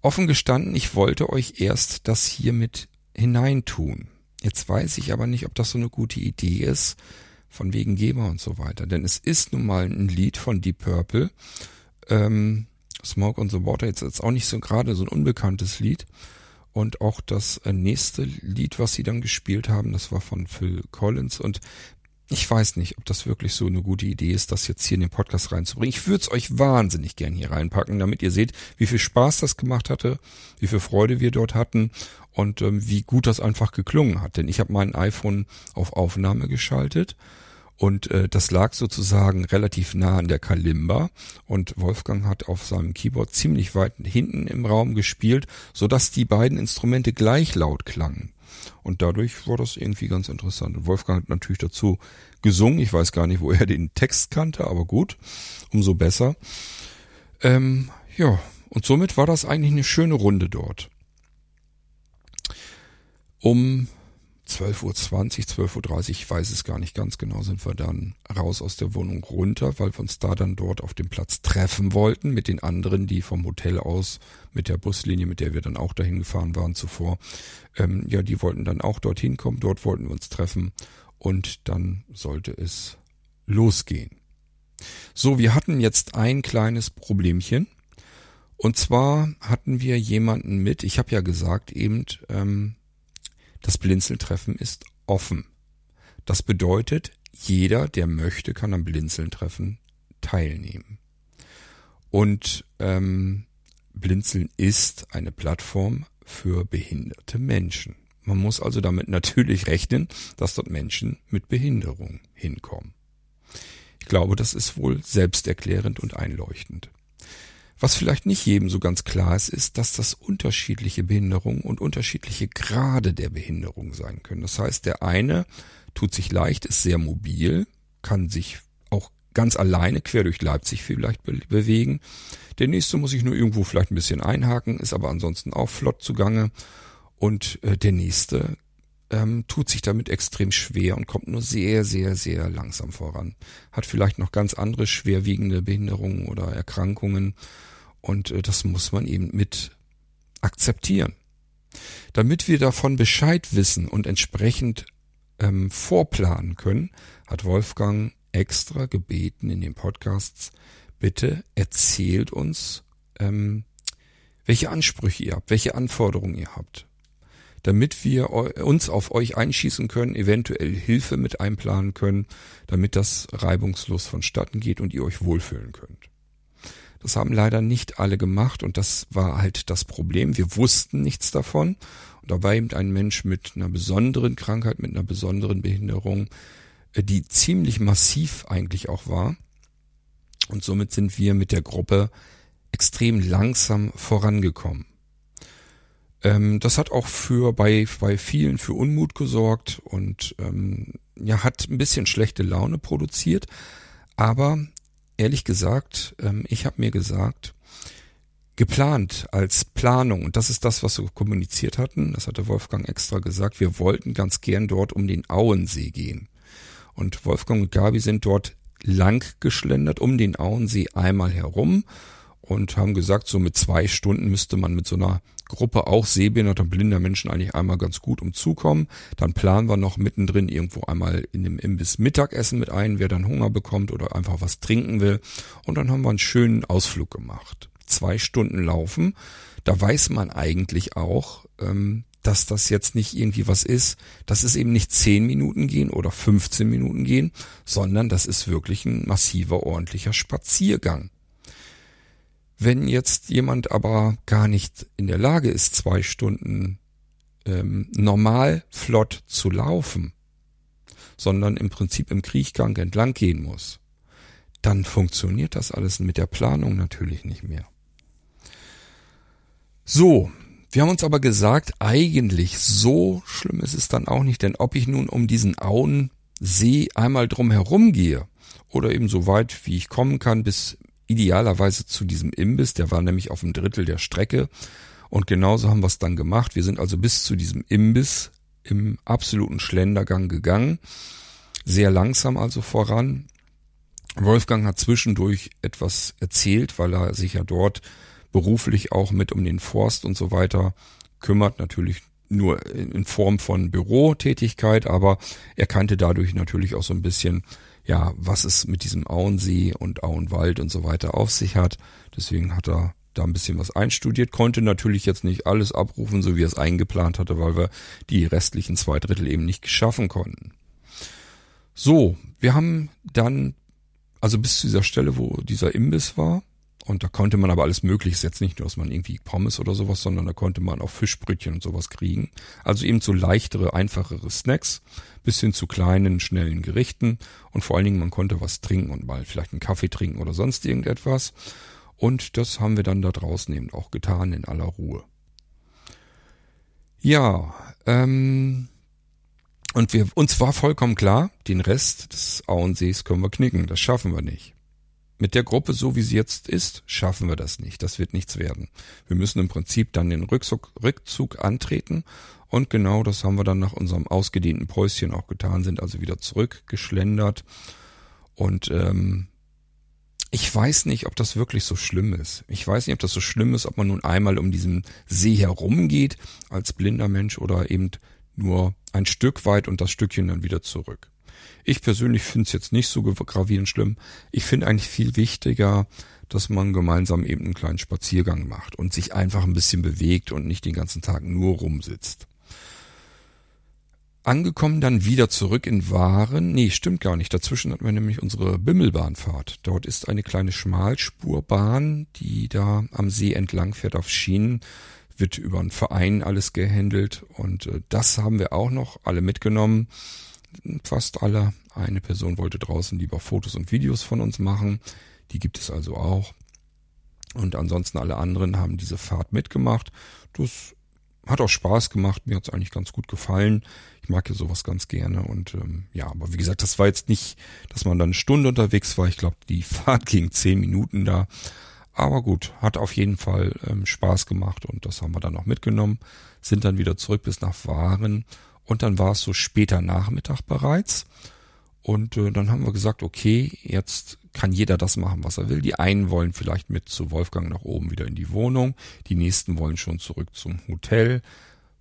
Offen gestanden, ich wollte euch erst das hier mit hineintun. Jetzt weiß ich aber nicht, ob das so eine gute Idee ist, von wegen Geber und so weiter. Denn es ist nun mal ein Lied von Deep Purple. Ähm, Smoke on the Water jetzt ist auch nicht so gerade so ein unbekanntes Lied. Und auch das äh, nächste Lied, was sie dann gespielt haben, das war von Phil Collins. Und ich weiß nicht, ob das wirklich so eine gute Idee ist, das jetzt hier in den Podcast reinzubringen. Ich würde es euch wahnsinnig gern hier reinpacken, damit ihr seht, wie viel Spaß das gemacht hatte, wie viel Freude wir dort hatten und ähm, wie gut das einfach geklungen hat. Denn ich habe mein iPhone auf Aufnahme geschaltet und äh, das lag sozusagen relativ nah an der Kalimba und Wolfgang hat auf seinem Keyboard ziemlich weit hinten im Raum gespielt, so dass die beiden Instrumente gleich laut klangen. Und dadurch war das irgendwie ganz interessant. Und Wolfgang hat natürlich dazu gesungen. Ich weiß gar nicht, wo er den Text kannte, aber gut, umso besser. Ähm, ja, und somit war das eigentlich eine schöne Runde dort. Um 12.20 Uhr, 12.30 Uhr, ich weiß es gar nicht ganz genau, sind wir dann raus aus der Wohnung runter, weil wir uns da dann dort auf dem Platz treffen wollten mit den anderen, die vom Hotel aus mit der Buslinie, mit der wir dann auch dahin gefahren waren zuvor, ähm, ja, die wollten dann auch dorthin kommen, dort wollten wir uns treffen und dann sollte es losgehen. So, wir hatten jetzt ein kleines Problemchen. Und zwar hatten wir jemanden mit, ich habe ja gesagt eben, ähm, das Blinzeltreffen ist offen. Das bedeutet, jeder, der möchte, kann am Blinzeln-Treffen teilnehmen. Und ähm, Blinzeln ist eine Plattform für behinderte Menschen. Man muss also damit <laughs> natürlich rechnen, dass dort Menschen mit Behinderung hinkommen. Ich glaube, das ist wohl selbsterklärend und einleuchtend. Was vielleicht nicht jedem so ganz klar ist, ist, dass das unterschiedliche Behinderungen und unterschiedliche Grade der Behinderung sein können. Das heißt, der eine tut sich leicht, ist sehr mobil, kann sich auch ganz alleine quer durch Leipzig vielleicht be bewegen. Der nächste muss sich nur irgendwo vielleicht ein bisschen einhaken, ist aber ansonsten auch flott zugange. Und äh, der nächste ähm, tut sich damit extrem schwer und kommt nur sehr, sehr, sehr langsam voran. Hat vielleicht noch ganz andere schwerwiegende Behinderungen oder Erkrankungen und äh, das muss man eben mit akzeptieren. Damit wir davon Bescheid wissen und entsprechend ähm, vorplanen können, hat Wolfgang extra gebeten in den Podcasts, bitte erzählt uns, ähm, welche Ansprüche ihr habt, welche Anforderungen ihr habt, damit wir uns auf euch einschießen können, eventuell Hilfe mit einplanen können, damit das reibungslos vonstatten geht und ihr euch wohlfühlen könnt. Das haben leider nicht alle gemacht und das war halt das Problem. Wir wussten nichts davon. Und da war eben ein Mensch mit einer besonderen Krankheit, mit einer besonderen Behinderung, äh, die ziemlich massiv eigentlich auch war. Und somit sind wir mit der Gruppe extrem langsam vorangekommen. Ähm, das hat auch für bei, bei vielen für Unmut gesorgt und ähm, ja, hat ein bisschen schlechte Laune produziert. Aber ehrlich gesagt, ähm, ich habe mir gesagt, geplant als Planung, und das ist das, was wir kommuniziert hatten, das hatte Wolfgang extra gesagt, wir wollten ganz gern dort um den Auensee gehen. Und Wolfgang und Gabi sind dort lang geschlendert um den Auensee einmal herum und haben gesagt, so mit zwei Stunden müsste man mit so einer Gruppe auch sehbehinderter blinder Menschen eigentlich einmal ganz gut umzukommen. Dann planen wir noch mittendrin irgendwo einmal in dem Imbiss Mittagessen mit ein, wer dann Hunger bekommt oder einfach was trinken will. Und dann haben wir einen schönen Ausflug gemacht. Zwei Stunden laufen. Da weiß man eigentlich auch, ähm, dass das jetzt nicht irgendwie was ist. Das ist eben nicht zehn Minuten gehen oder 15 Minuten gehen, sondern das ist wirklich ein massiver, ordentlicher Spaziergang. Wenn jetzt jemand aber gar nicht in der Lage ist, zwei Stunden ähm, normal flott zu laufen, sondern im Prinzip im Kriechgang entlang gehen muss, dann funktioniert das alles mit der Planung natürlich nicht mehr. So, wir haben uns aber gesagt, eigentlich so schlimm ist es dann auch nicht, denn ob ich nun um diesen Auensee einmal drum herum gehe oder eben so weit wie ich kommen kann bis idealerweise zu diesem Imbiss, der war nämlich auf einem Drittel der Strecke. Und genauso haben wir es dann gemacht. Wir sind also bis zu diesem Imbiss im absoluten Schlendergang gegangen. Sehr langsam also voran. Wolfgang hat zwischendurch etwas erzählt, weil er sich ja dort beruflich auch mit um den Forst und so weiter kümmert. Natürlich nur in Form von Bürotätigkeit, aber er kannte dadurch natürlich auch so ein bisschen, ja, was es mit diesem Auensee und Auenwald und so weiter auf sich hat. Deswegen hat er da ein bisschen was einstudiert, konnte natürlich jetzt nicht alles abrufen, so wie er es eingeplant hatte, weil wir die restlichen zwei Drittel eben nicht geschaffen konnten. So, wir haben dann, also bis zu dieser Stelle, wo dieser Imbiss war, und da konnte man aber alles Mögliche, jetzt nicht nur, dass man irgendwie Pommes oder sowas, sondern da konnte man auch Fischbrötchen und sowas kriegen. Also eben so leichtere, einfachere Snacks, bis hin zu kleinen, schnellen Gerichten. Und vor allen Dingen, man konnte was trinken und mal vielleicht einen Kaffee trinken oder sonst irgendetwas. Und das haben wir dann da draußen eben auch getan in aller Ruhe. Ja, ähm, und wir, uns war vollkommen klar, den Rest des Auensees können wir knicken, das schaffen wir nicht. Mit der Gruppe, so wie sie jetzt ist, schaffen wir das nicht. Das wird nichts werden. Wir müssen im Prinzip dann den Rückzug, Rückzug antreten. Und genau das haben wir dann nach unserem ausgedehnten Päuschen auch getan, sind also wieder zurückgeschlendert. Und ähm, ich weiß nicht, ob das wirklich so schlimm ist. Ich weiß nicht, ob das so schlimm ist, ob man nun einmal um diesen See herumgeht als blinder Mensch oder eben nur ein Stück weit und das Stückchen dann wieder zurück. Ich persönlich finde es jetzt nicht so gravierend schlimm. Ich finde eigentlich viel wichtiger, dass man gemeinsam eben einen kleinen Spaziergang macht und sich einfach ein bisschen bewegt und nicht den ganzen Tag nur rumsitzt. Angekommen dann wieder zurück in Waren. Nee, stimmt gar nicht. Dazwischen hatten wir nämlich unsere Bimmelbahnfahrt. Dort ist eine kleine Schmalspurbahn, die da am See entlang fährt auf Schienen. Wird über einen Verein alles gehandelt und äh, das haben wir auch noch alle mitgenommen. Fast alle. Eine Person wollte draußen lieber Fotos und Videos von uns machen. Die gibt es also auch. Und ansonsten alle anderen haben diese Fahrt mitgemacht. Das hat auch Spaß gemacht. Mir hat es eigentlich ganz gut gefallen. Ich mag ja sowas ganz gerne und ähm, ja, aber wie gesagt, das war jetzt nicht, dass man dann eine Stunde unterwegs war. Ich glaube, die <laughs> Fahrt ging zehn Minuten da. Aber gut, hat auf jeden Fall ähm, Spaß gemacht und das haben wir dann noch mitgenommen. Sind dann wieder zurück bis nach Waren und dann war es so später Nachmittag bereits. Und äh, dann haben wir gesagt, okay, jetzt kann jeder das machen, was er will. Die einen wollen vielleicht mit zu Wolfgang nach oben wieder in die Wohnung, die nächsten wollen schon zurück zum Hotel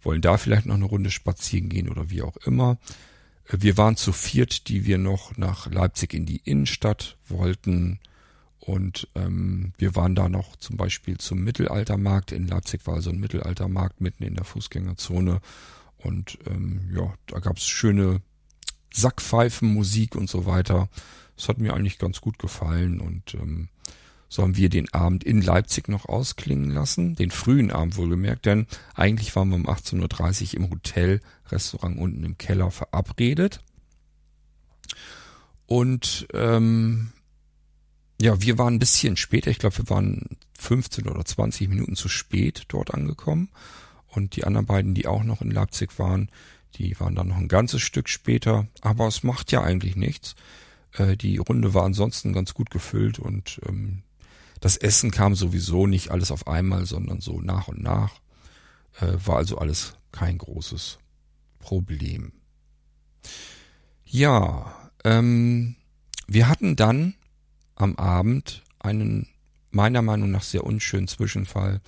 wollen da vielleicht noch eine Runde spazieren gehen oder wie auch immer. Äh, wir waren zu viert, die wir noch nach Leipzig in die Innenstadt wollten. Und ähm, wir waren da noch zum Beispiel zum Mittelaltermarkt. In Leipzig war also ein Mittelaltermarkt mitten in der Fußgängerzone. Und ähm, ja, da gab's schöne Sackpfeifenmusik und so weiter. Das hat mir eigentlich ganz gut gefallen. Und ähm, so haben wir den Abend in Leipzig noch ausklingen lassen, den frühen Abend wohlgemerkt, denn eigentlich waren wir um 18.30 Uhr im Hotel, Restaurant unten im Keller verabredet. Und ähm, ja, wir waren ein bisschen später, ich glaube, wir waren 15 oder 20 Minuten zu spät dort angekommen. Und die anderen beiden, die auch noch in Leipzig waren, die waren dann noch ein ganzes Stück später. Aber es macht ja eigentlich nichts. Äh, die Runde war ansonsten ganz gut gefüllt und ähm, das Essen kam sowieso nicht alles auf einmal, sondern so nach und nach. Äh, war also alles kein großes Problem. Ja, ähm, wir hatten dann am Abend einen meiner Meinung nach sehr unschönen Zwischenfall,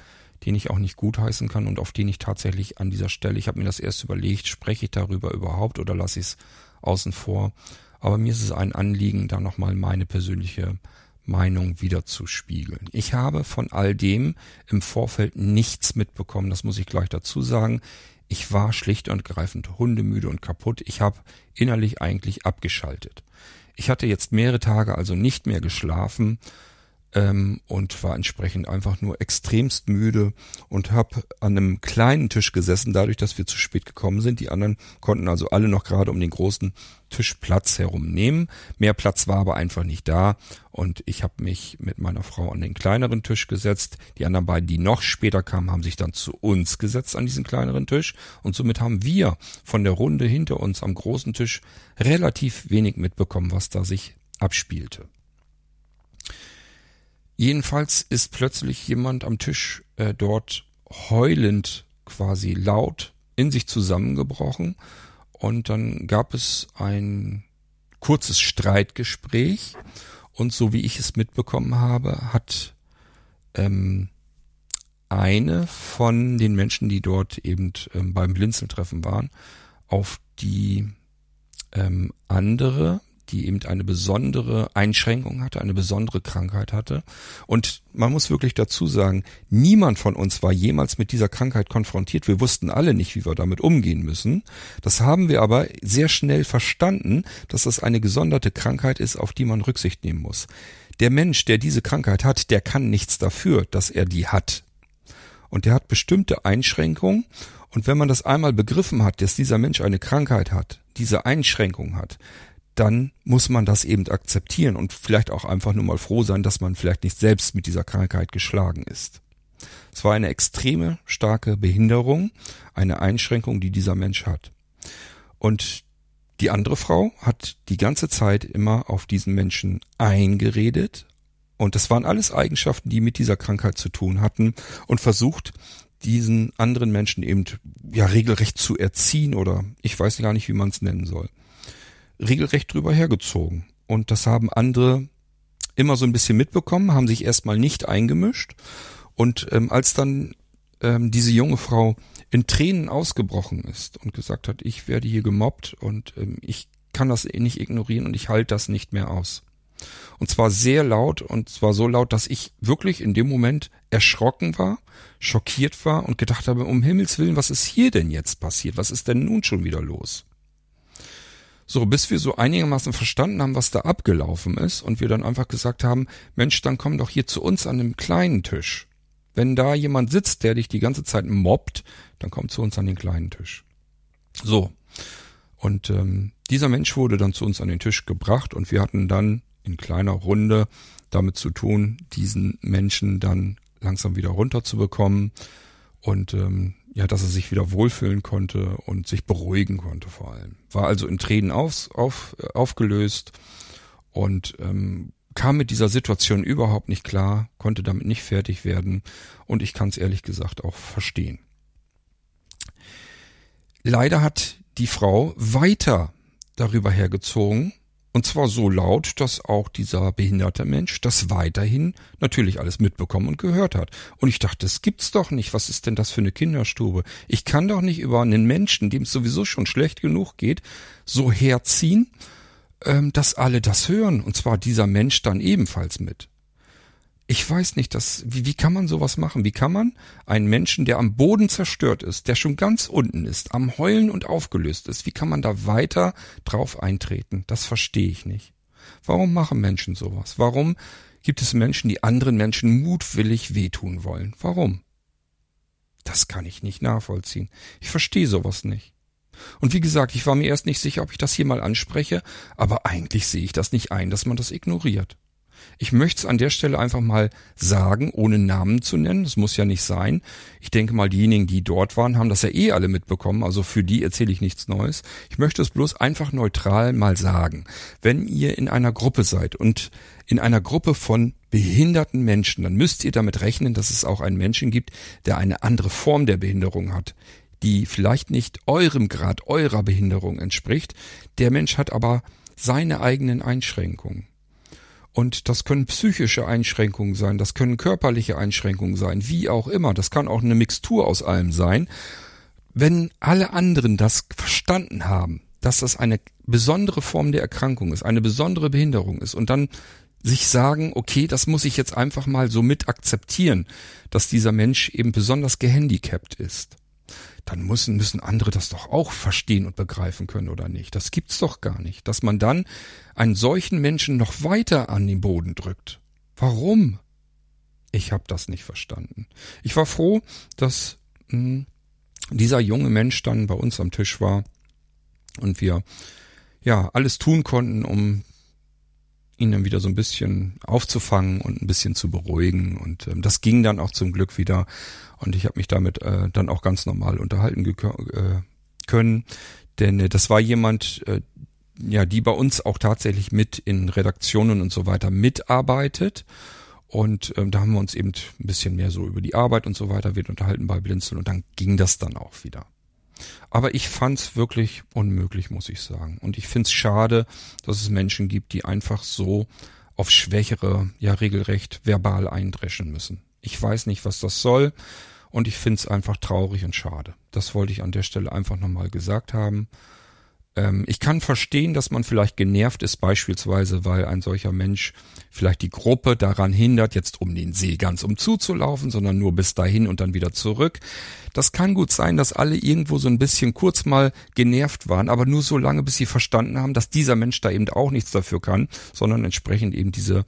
den ich auch nicht gutheißen kann und auf den ich tatsächlich an dieser Stelle, ich habe mir das erst überlegt, spreche ich darüber überhaupt oder lasse ich es außen vor. Aber mir ist es ein Anliegen, da nochmal meine persönliche Meinung wiederzuspiegeln. Ich habe von all dem im Vorfeld nichts mitbekommen, das muss ich gleich dazu sagen. Ich war schlicht und greifend hundemüde und kaputt. Ich habe innerlich eigentlich abgeschaltet. Ich hatte jetzt mehrere Tage also nicht mehr geschlafen, ähm, und war entsprechend einfach nur extremst müde und habe an einem kleinen Tisch gesessen, dadurch, dass wir zu spät gekommen sind. Die anderen konnten also alle noch gerade um den großen Tisch Platz herum nehmen. Mehr Platz war aber einfach nicht da und ich habe mich mit meiner Frau an den kleineren Tisch gesetzt. Die anderen beiden, die noch später kamen, haben sich dann zu uns gesetzt an diesen kleineren Tisch und somit haben wir von der Runde hinter uns am großen Tisch relativ wenig mitbekommen, was da sich abspielte. Jedenfalls ist plötzlich jemand am Tisch äh, dort heulend quasi laut in sich zusammengebrochen. Und dann gab es ein kurzes Streitgespräch. Und so wie ich es mitbekommen habe, hat ähm, eine von den Menschen, die dort eben ähm, beim Blinzeltreffen waren, auf die ähm, andere die eben eine besondere Einschränkung hatte, eine besondere Krankheit hatte. Und man muss wirklich dazu sagen, niemand von uns war jemals mit dieser Krankheit konfrontiert. Wir wussten alle nicht, wie wir damit umgehen müssen. Das haben wir aber sehr schnell verstanden, dass das eine gesonderte Krankheit ist, auf die man Rücksicht nehmen muss. Der Mensch, der diese Krankheit hat, der kann nichts dafür, dass er die hat. Und der hat bestimmte Einschränkungen. Und wenn man das einmal begriffen hat, dass dieser Mensch eine Krankheit hat, diese Einschränkung hat, dann muss man das eben akzeptieren und vielleicht auch einfach nur mal froh sein, dass man vielleicht nicht selbst mit dieser Krankheit geschlagen ist. Es war eine extreme starke Behinderung, eine Einschränkung, die dieser Mensch hat. Und die andere Frau hat die ganze Zeit immer auf diesen Menschen eingeredet. Und das waren alles Eigenschaften, die mit dieser Krankheit zu tun hatten und versucht, diesen anderen Menschen eben ja regelrecht zu erziehen oder ich weiß gar nicht, wie man es nennen soll regelrecht drüber hergezogen. Und das haben andere immer so ein bisschen mitbekommen, haben sich erstmal nicht eingemischt. Und ähm, als dann ähm, diese junge Frau in Tränen ausgebrochen ist und gesagt hat, ich werde hier gemobbt und ähm, ich kann das eh nicht ignorieren und ich halte das nicht mehr aus. Und zwar sehr laut und zwar so laut, dass ich wirklich in dem Moment erschrocken war, schockiert war und gedacht habe, um Himmels Willen, was ist hier denn jetzt passiert? Was ist denn nun schon wieder los? So, bis wir so einigermaßen verstanden haben, was da abgelaufen ist und wir dann einfach gesagt haben, Mensch, dann komm doch hier zu uns an dem kleinen Tisch. Wenn da jemand sitzt, der dich die ganze Zeit mobbt, dann komm zu uns an den kleinen Tisch. So. Und ähm, dieser Mensch wurde dann zu uns an den Tisch gebracht und wir hatten dann in kleiner Runde damit zu tun, diesen Menschen dann langsam wieder runterzubekommen und ähm, ja, dass er sich wieder wohlfühlen konnte und sich beruhigen konnte vor allem. War also in Tränen auf, auf, äh, aufgelöst und ähm, kam mit dieser Situation überhaupt nicht klar, konnte damit nicht fertig werden und ich kann es ehrlich gesagt auch verstehen. Leider hat die Frau weiter darüber hergezogen und zwar so laut, dass auch dieser behinderte Mensch das weiterhin natürlich alles mitbekommen und gehört hat. Und ich dachte, das gibt's doch nicht. Was ist denn das für eine Kinderstube? Ich kann doch nicht über einen Menschen, dem es sowieso schon schlecht genug geht, so herziehen, ähm, dass alle das hören. Und zwar dieser Mensch dann ebenfalls mit ich weiß nicht, das, wie, wie kann man sowas machen? Wie kann man einen Menschen, der am Boden zerstört ist, der schon ganz unten ist, am Heulen und aufgelöst ist, wie kann man da weiter drauf eintreten? Das verstehe ich nicht. Warum machen Menschen sowas? Warum gibt es Menschen, die anderen Menschen mutwillig wehtun wollen? Warum? Das kann ich nicht nachvollziehen. Ich verstehe sowas nicht. Und wie gesagt, ich war mir erst nicht sicher, ob ich das hier mal anspreche, aber eigentlich sehe ich das nicht ein, dass man das ignoriert. Ich möchte es an der Stelle einfach mal sagen, ohne Namen zu nennen. Das muss ja nicht sein. Ich denke mal, diejenigen, die dort waren, haben das ja eh alle mitbekommen. Also für die erzähle ich nichts Neues. Ich möchte es bloß einfach neutral mal sagen. Wenn ihr in einer Gruppe seid und in einer Gruppe von behinderten Menschen, dann müsst ihr damit rechnen, dass es auch einen Menschen gibt, der eine andere Form der Behinderung hat die vielleicht nicht eurem Grad eurer Behinderung entspricht. Der Mensch hat aber seine eigenen Einschränkungen. Und das können psychische Einschränkungen sein, das können körperliche Einschränkungen sein, wie auch immer. Das kann auch eine Mixtur aus allem sein. Wenn alle anderen das verstanden haben, dass das eine besondere Form der Erkrankung ist, eine besondere Behinderung ist und dann sich sagen, okay, das muss ich jetzt einfach mal so mit akzeptieren, dass dieser Mensch eben besonders gehandicapt ist dann müssen, müssen andere das doch auch verstehen und begreifen können, oder nicht? Das gibt's doch gar nicht. Dass man dann einen solchen Menschen noch weiter an den Boden drückt. Warum? Ich habe das nicht verstanden. Ich war froh, dass mh, hm, dieser junge Mensch dann bei uns am Tisch war und wir ja alles tun konnten, um ihn dann wieder so ein bisschen aufzufangen und ein bisschen zu beruhigen. Und ähm, das ging dann auch zum Glück wieder. Und ich habe mich damit äh, dann auch ganz normal unterhalten äh, können. Denn äh, das war jemand, äh, ja, die bei uns auch tatsächlich mit in Redaktionen und so weiter mitarbeitet Und ähm, da haben wir uns eben ein bisschen mehr so über die Arbeit und so weiter wird unterhalten bei Blinzeln und dann ging das dann auch wieder. Aber ich fand's wirklich unmöglich, muss ich sagen. Und ich find's schade, dass es Menschen gibt, die einfach so auf Schwächere ja regelrecht verbal eindreschen müssen. Ich weiß nicht, was das soll und ich find's einfach traurig und schade. Das wollte ich an der Stelle einfach nochmal gesagt haben. Ähm, ich kann verstehen, dass man vielleicht genervt ist, beispielsweise, weil ein solcher Mensch vielleicht die Gruppe daran hindert, jetzt um den See ganz umzuzulaufen, sondern nur bis dahin und dann wieder zurück. Das kann gut sein, dass alle irgendwo so ein bisschen kurz mal genervt waren, aber nur so lange, bis sie verstanden haben, dass dieser Mensch da eben auch nichts dafür kann, sondern entsprechend eben diese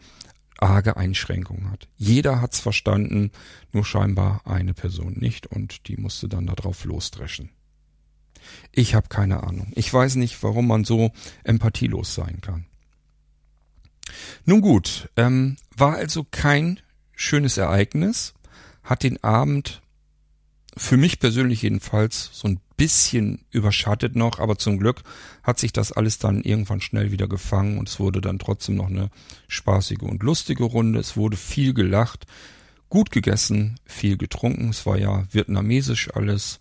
arge Einschränkungen hat. Jeder hat's verstanden, nur scheinbar eine Person nicht und die musste dann darauf losdreschen. Ich habe keine Ahnung. Ich weiß nicht, warum man so empathielos sein kann. Nun gut, ähm, war also kein schönes Ereignis, hat den Abend für mich persönlich jedenfalls so ein bisschen überschattet noch, aber zum Glück hat sich das alles dann irgendwann schnell wieder gefangen und es wurde dann trotzdem noch eine spaßige und lustige Runde. Es wurde viel gelacht, gut gegessen, viel getrunken. Es war ja vietnamesisch alles.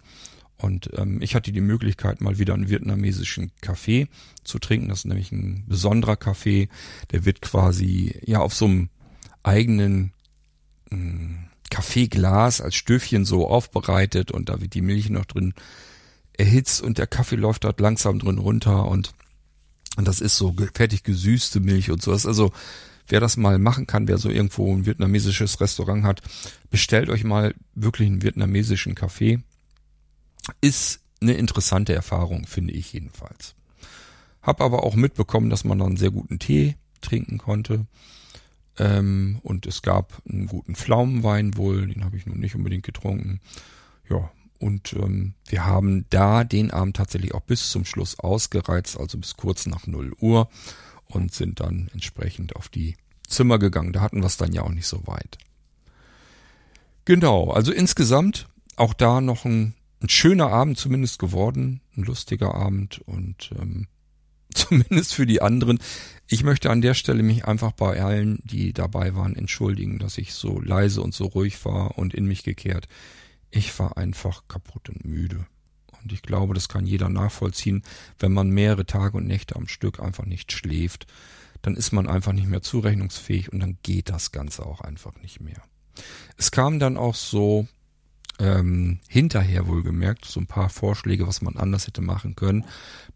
Und ähm, ich hatte die Möglichkeit, mal wieder einen vietnamesischen Kaffee zu trinken. Das ist nämlich ein besonderer Kaffee. Der wird quasi ja auf so einem eigenen äh, Kaffeeglas als Stöfchen so aufbereitet und da wird die Milch noch drin erhitzt und der Kaffee läuft dort langsam drin runter und und das ist so fertig gesüßte Milch und sowas. Also wer das mal machen kann, wer so irgendwo ein vietnamesisches Restaurant hat, bestellt euch mal wirklich einen vietnamesischen Kaffee ist eine interessante Erfahrung, finde ich jedenfalls. Hab aber auch mitbekommen, dass man dann sehr guten Tee trinken konnte. Ähm, und es gab einen guten Pflaumenwein wohl, den habe ich nun nicht unbedingt getrunken. Ja, und ähm, wir haben da den Abend tatsächlich auch bis zum Schluss ausgereizt, also bis kurz nach 0 Uhr und sind dann entsprechend auf die Zimmer gegangen. Da hatten wir es dann ja auch nicht so weit. Genau, also insgesamt auch da noch ein ein schöner Abend zumindest geworden, ein lustiger Abend und ähm, <laughs> zumindest für die anderen. Ich möchte an der Stelle mich einfach bei allen, die dabei waren, entschuldigen, dass ich so leise und so ruhig war und in mich gekehrt. Ich war einfach kaputt und müde. Und ich glaube, das kann jeder nachvollziehen, wenn man mehrere Tage und Nächte am Stück einfach nicht schläft, dann ist man einfach nicht mehr zurechnungsfähig und dann geht das Ganze auch einfach nicht mehr. Es kam dann auch so ähm, hinterher wohlgemerkt so ein paar Vorschläge, was man anders hätte machen können.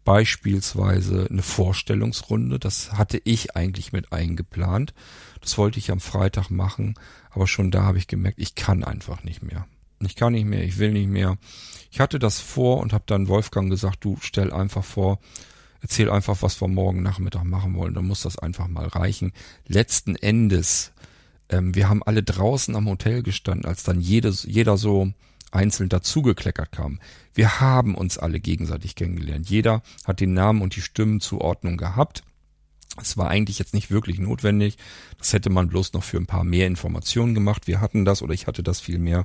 Beispielsweise eine Vorstellungsrunde, das hatte ich eigentlich mit eingeplant. Das wollte ich am Freitag machen, aber schon da habe ich gemerkt, ich kann einfach nicht mehr. Ich kann nicht mehr, ich will nicht mehr. Ich hatte das vor und habe dann Wolfgang gesagt, du stell einfach vor, erzähl einfach, was wir morgen Nachmittag machen wollen, dann muss das einfach mal reichen. Letzten Endes ähm, wir haben alle draußen am Hotel gestanden, als dann jedes, jeder so einzeln dazugekleckert kam. Wir haben uns alle gegenseitig kennengelernt. Jeder hat den Namen und die Stimmenzuordnung gehabt. Es war eigentlich jetzt nicht wirklich notwendig. Das hätte man bloß noch für ein paar mehr Informationen gemacht. Wir hatten das oder ich hatte das viel mehr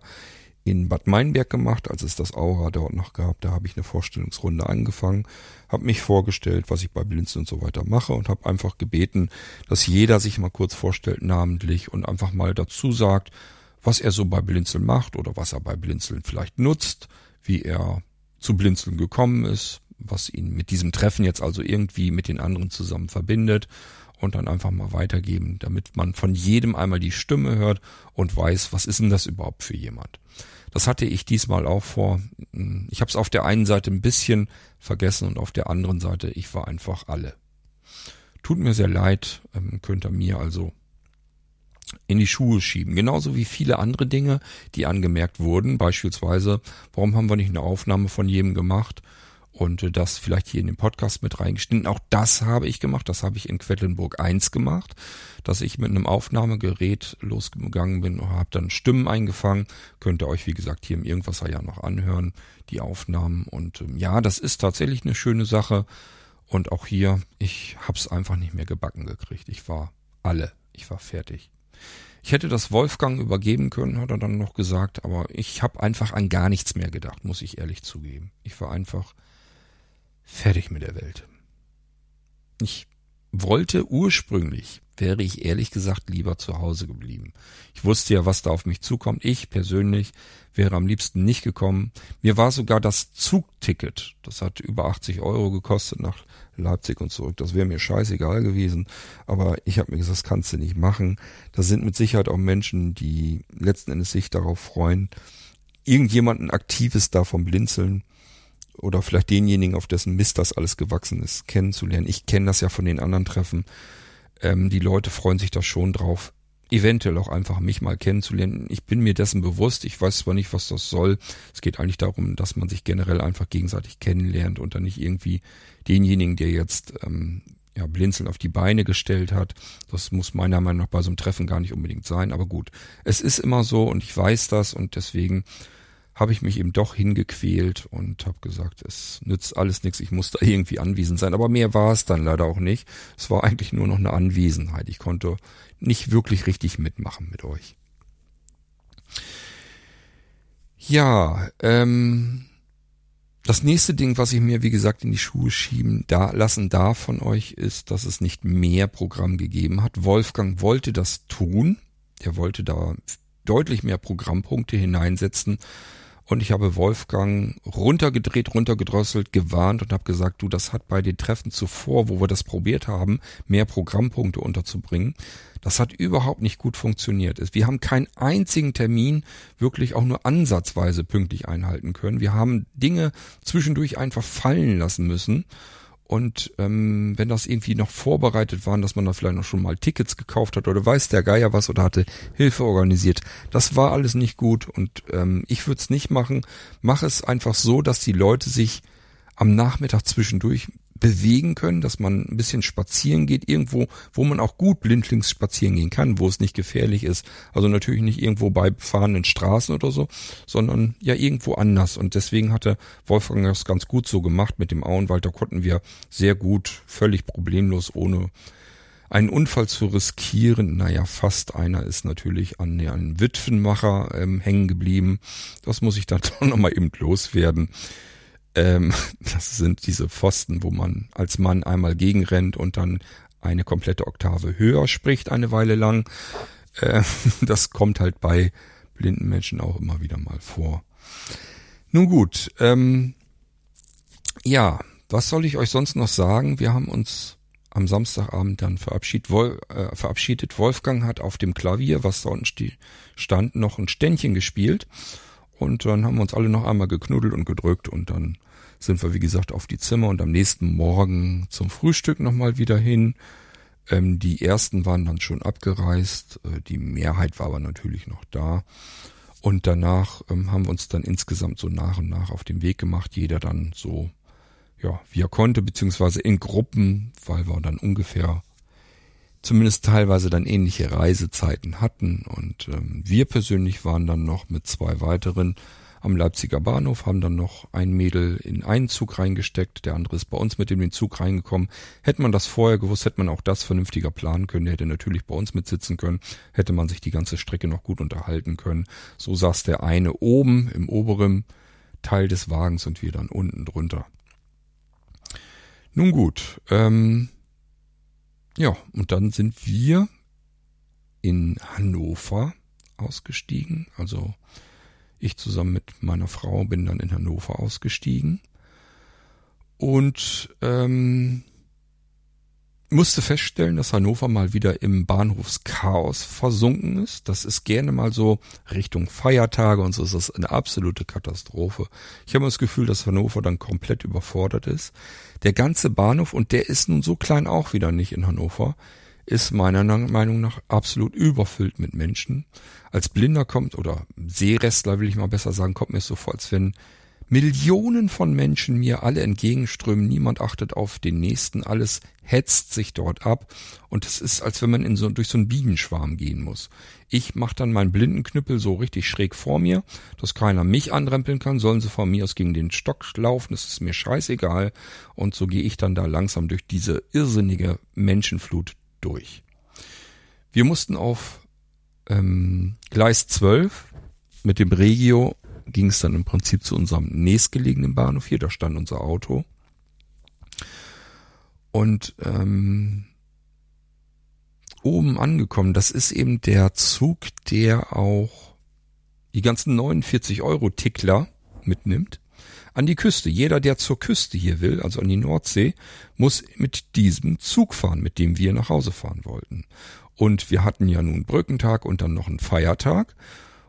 in Bad Meinberg gemacht, als es das Aura dort noch gab. Da habe ich eine Vorstellungsrunde angefangen, habe mich vorgestellt, was ich bei Blinzeln und so weiter mache und habe einfach gebeten, dass jeder sich mal kurz vorstellt namentlich und einfach mal dazu sagt, was er so bei Blinzeln macht oder was er bei Blinzeln vielleicht nutzt, wie er zu Blinzeln gekommen ist, was ihn mit diesem Treffen jetzt also irgendwie mit den anderen zusammen verbindet und dann einfach mal weitergeben, damit man von jedem einmal die Stimme hört und weiß, was ist denn das überhaupt für jemand. Das hatte ich diesmal auch vor. Ich habe es auf der einen Seite ein bisschen vergessen und auf der anderen Seite, ich war einfach alle. Tut mir sehr leid, ähm, könnt ihr mir also in die Schuhe schieben. Genauso wie viele andere Dinge, die angemerkt wurden. Beispielsweise, warum haben wir nicht eine Aufnahme von jedem gemacht? Und äh, das vielleicht hier in den Podcast mit reingeschnitten. Auch das habe ich gemacht, das habe ich in Quedlinburg 1 gemacht, dass ich mit einem Aufnahmegerät losgegangen bin und habe dann Stimmen eingefangen. Könnt ihr euch, wie gesagt, hier im Irgendwasser ja noch anhören, die Aufnahmen. Und ähm, ja, das ist tatsächlich eine schöne Sache. Und auch hier, ich habe es einfach nicht mehr gebacken gekriegt. Ich war alle, ich war fertig. Ich hätte das Wolfgang übergeben können, hat er dann noch gesagt, aber ich habe einfach an gar nichts mehr gedacht, muss ich ehrlich zugeben. Ich war einfach fertig mit der Welt. Ich wollte ursprünglich wäre ich ehrlich gesagt lieber zu Hause geblieben. Ich wusste ja, was da auf mich zukommt. Ich persönlich wäre am liebsten nicht gekommen. Mir war sogar das Zugticket, das hat über 80 Euro gekostet nach Leipzig und zurück. Das wäre mir scheißegal gewesen. Aber ich habe mir gesagt, das kannst du nicht machen. Da sind mit Sicherheit auch Menschen, die letzten Endes sich darauf freuen, irgendjemanden Aktives davon blinzeln oder vielleicht denjenigen, auf dessen Mist das alles gewachsen ist, kennenzulernen. Ich kenne das ja von den anderen Treffen. Ähm, die Leute freuen sich da schon drauf, eventuell auch einfach mich mal kennenzulernen. Ich bin mir dessen bewusst. Ich weiß zwar nicht, was das soll. Es geht eigentlich darum, dass man sich generell einfach gegenseitig kennenlernt und dann nicht irgendwie denjenigen, der jetzt ähm, ja, blinzeln auf die Beine gestellt hat. Das muss meiner Meinung nach bei so einem Treffen gar nicht unbedingt sein. Aber gut, es ist immer so und ich weiß das und deswegen habe ich mich eben doch hingequält und habe gesagt, es nützt alles nichts, ich muss da irgendwie anwesend sein. Aber mehr war es dann leider auch nicht. Es war eigentlich nur noch eine Anwesenheit. Ich konnte nicht wirklich richtig mitmachen mit euch. Ja, ähm, das nächste Ding, was ich mir, wie gesagt, in die Schuhe schieben da, lassen darf von euch, ist, dass es nicht mehr Programm gegeben hat. Wolfgang wollte das tun. Er wollte da deutlich mehr Programmpunkte hineinsetzen. Und ich habe Wolfgang runtergedreht, runtergedrosselt, gewarnt und habe gesagt, du, das hat bei den Treffen zuvor, wo wir das probiert haben, mehr Programmpunkte unterzubringen. Das hat überhaupt nicht gut funktioniert. Wir haben keinen einzigen Termin wirklich auch nur ansatzweise pünktlich einhalten können. Wir haben Dinge zwischendurch einfach fallen lassen müssen. Und ähm, wenn das irgendwie noch vorbereitet waren, dass man da vielleicht noch schon mal Tickets gekauft hat oder weiß der Geier was oder hatte Hilfe organisiert, das war alles nicht gut und ähm, ich würde es nicht machen. Mach es einfach so, dass die Leute sich am Nachmittag zwischendurch bewegen können, dass man ein bisschen spazieren geht, irgendwo, wo man auch gut blindlings spazieren gehen kann, wo es nicht gefährlich ist. Also natürlich nicht irgendwo bei befahrenen Straßen oder so, sondern ja irgendwo anders. Und deswegen hatte Wolfgang das ganz gut so gemacht mit dem Auenwald. Da konnten wir sehr gut, völlig problemlos, ohne einen Unfall zu riskieren. Naja, fast einer ist natürlich an einem Witwenmacher ähm, hängen geblieben. Das muss ich dann <laughs> doch nochmal eben loswerden. Ähm, <laughs> das sind diese Pfosten, wo man als Mann einmal gegenrennt und dann eine komplette Oktave höher spricht eine Weile lang. Äh, <laughs> das kommt halt bei blinden Menschen auch immer wieder mal vor. Nun gut, ähm, ja, was soll ich euch sonst noch sagen? Wir haben uns am Samstagabend dann verabschiedet. Wol äh, verabschiedet. Wolfgang hat auf dem Klavier, was da unten stand, noch ein Ständchen gespielt. Und dann haben wir uns alle noch einmal geknuddelt und gedrückt und dann sind wir, wie gesagt, auf die Zimmer und am nächsten Morgen zum Frühstück nochmal wieder hin. Ähm, die ersten waren dann schon abgereist, äh, die Mehrheit war aber natürlich noch da. Und danach ähm, haben wir uns dann insgesamt so nach und nach auf den Weg gemacht, jeder dann so, ja, wie er konnte, beziehungsweise in Gruppen, weil wir dann ungefähr zumindest teilweise dann ähnliche Reisezeiten hatten. Und ähm, wir persönlich waren dann noch mit zwei weiteren am Leipziger Bahnhof, haben dann noch ein Mädel in einen Zug reingesteckt, der andere ist bei uns mit in den Zug reingekommen. Hätte man das vorher gewusst, hätte man auch das vernünftiger planen können. Der hätte natürlich bei uns mitsitzen können, hätte man sich die ganze Strecke noch gut unterhalten können. So saß der eine oben im oberen Teil des Wagens und wir dann unten drunter. Nun gut, ähm, ja, und dann sind wir in Hannover ausgestiegen, also ich zusammen mit meiner Frau bin dann in Hannover ausgestiegen und ähm, musste feststellen, dass Hannover mal wieder im Bahnhofschaos versunken ist. Das ist gerne mal so Richtung Feiertage und so ist das eine absolute Katastrophe. Ich habe das Gefühl, dass Hannover dann komplett überfordert ist. Der ganze Bahnhof, und der ist nun so klein auch wieder nicht in Hannover, ist meiner Meinung nach absolut überfüllt mit Menschen. Als Blinder kommt, oder Seerestler will ich mal besser sagen, kommt mir so vor, als wenn Millionen von Menschen mir alle entgegenströmen, niemand achtet auf den nächsten, alles hetzt sich dort ab. Und es ist, als wenn man in so, durch so einen Bienenschwarm gehen muss. Ich mache dann meinen Blindenknüppel so richtig schräg vor mir, dass keiner mich anrempeln kann, sollen sie von mir aus gegen den Stock laufen, das ist mir scheißegal. Und so gehe ich dann da langsam durch diese irrsinnige Menschenflut durch. Wir mussten auf ähm, Gleis 12 mit dem Regio ging es dann im Prinzip zu unserem nächstgelegenen Bahnhof hier, da stand unser Auto. Und ähm, oben angekommen. Das ist eben der Zug, der auch die ganzen 49 Euro Tickler mitnimmt an die Küste. Jeder, der zur Küste hier will, also an die Nordsee, muss mit diesem Zug fahren, mit dem wir nach Hause fahren wollten. Und wir hatten ja nun Brückentag und dann noch einen Feiertag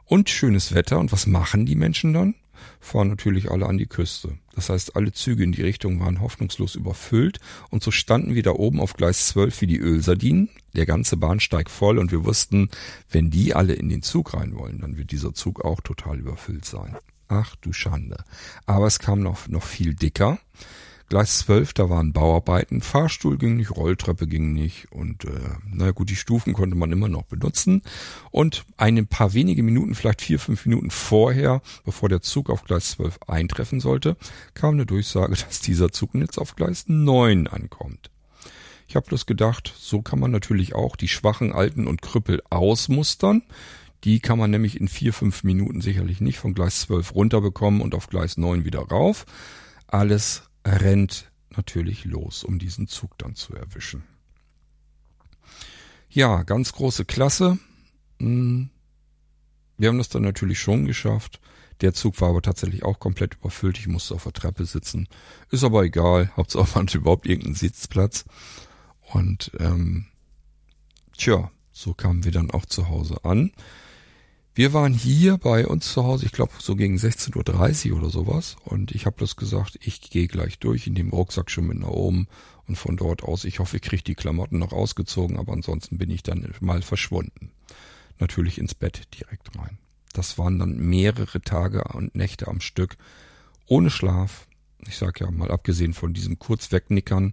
und schönes Wetter. Und was machen die Menschen dann? Fahren natürlich alle an die Küste. Das heißt, alle Züge in die Richtung waren hoffnungslos überfüllt und so standen wir da oben auf Gleis 12 wie die Ölsardinen, der ganze Bahnsteig voll und wir wussten, wenn die alle in den Zug rein wollen, dann wird dieser Zug auch total überfüllt sein. Ach du Schande. Aber es kam noch, noch viel dicker. Gleis 12, da waren Bauarbeiten, Fahrstuhl ging nicht, Rolltreppe ging nicht und äh, naja gut, die Stufen konnte man immer noch benutzen. Und ein paar wenige Minuten, vielleicht vier, fünf Minuten vorher, bevor der Zug auf Gleis 12 eintreffen sollte, kam eine Durchsage, <laughs> dass dieser Zug jetzt auf Gleis 9 ankommt. Ich habe bloß gedacht, so kann man natürlich auch die schwachen Alten und Krüppel ausmustern. Die kann man nämlich in vier, fünf Minuten sicherlich nicht von Gleis 12 runterbekommen und auf Gleis 9 wieder rauf. Alles rennt natürlich los, um diesen Zug dann zu erwischen. Ja, ganz große Klasse. Hm. Wir haben das dann natürlich schon geschafft. Der Zug war aber tatsächlich auch komplett überfüllt. Ich musste auf der Treppe sitzen. Ist aber egal. Hauptsache man hat überhaupt irgendeinen Sitzplatz. Und ähm, tja, so kamen wir dann auch zu Hause an. Wir waren hier bei uns zu Hause, ich glaube so gegen 16.30 Uhr oder sowas. Und ich habe bloß gesagt, ich gehe gleich durch in dem Rucksack schon mit nach oben. Und von dort aus, ich hoffe, ich kriege die Klamotten noch ausgezogen, aber ansonsten bin ich dann mal verschwunden. Natürlich ins Bett direkt rein. Das waren dann mehrere Tage und Nächte am Stück ohne Schlaf. Ich sag ja mal, abgesehen von diesem kurz wegnickern,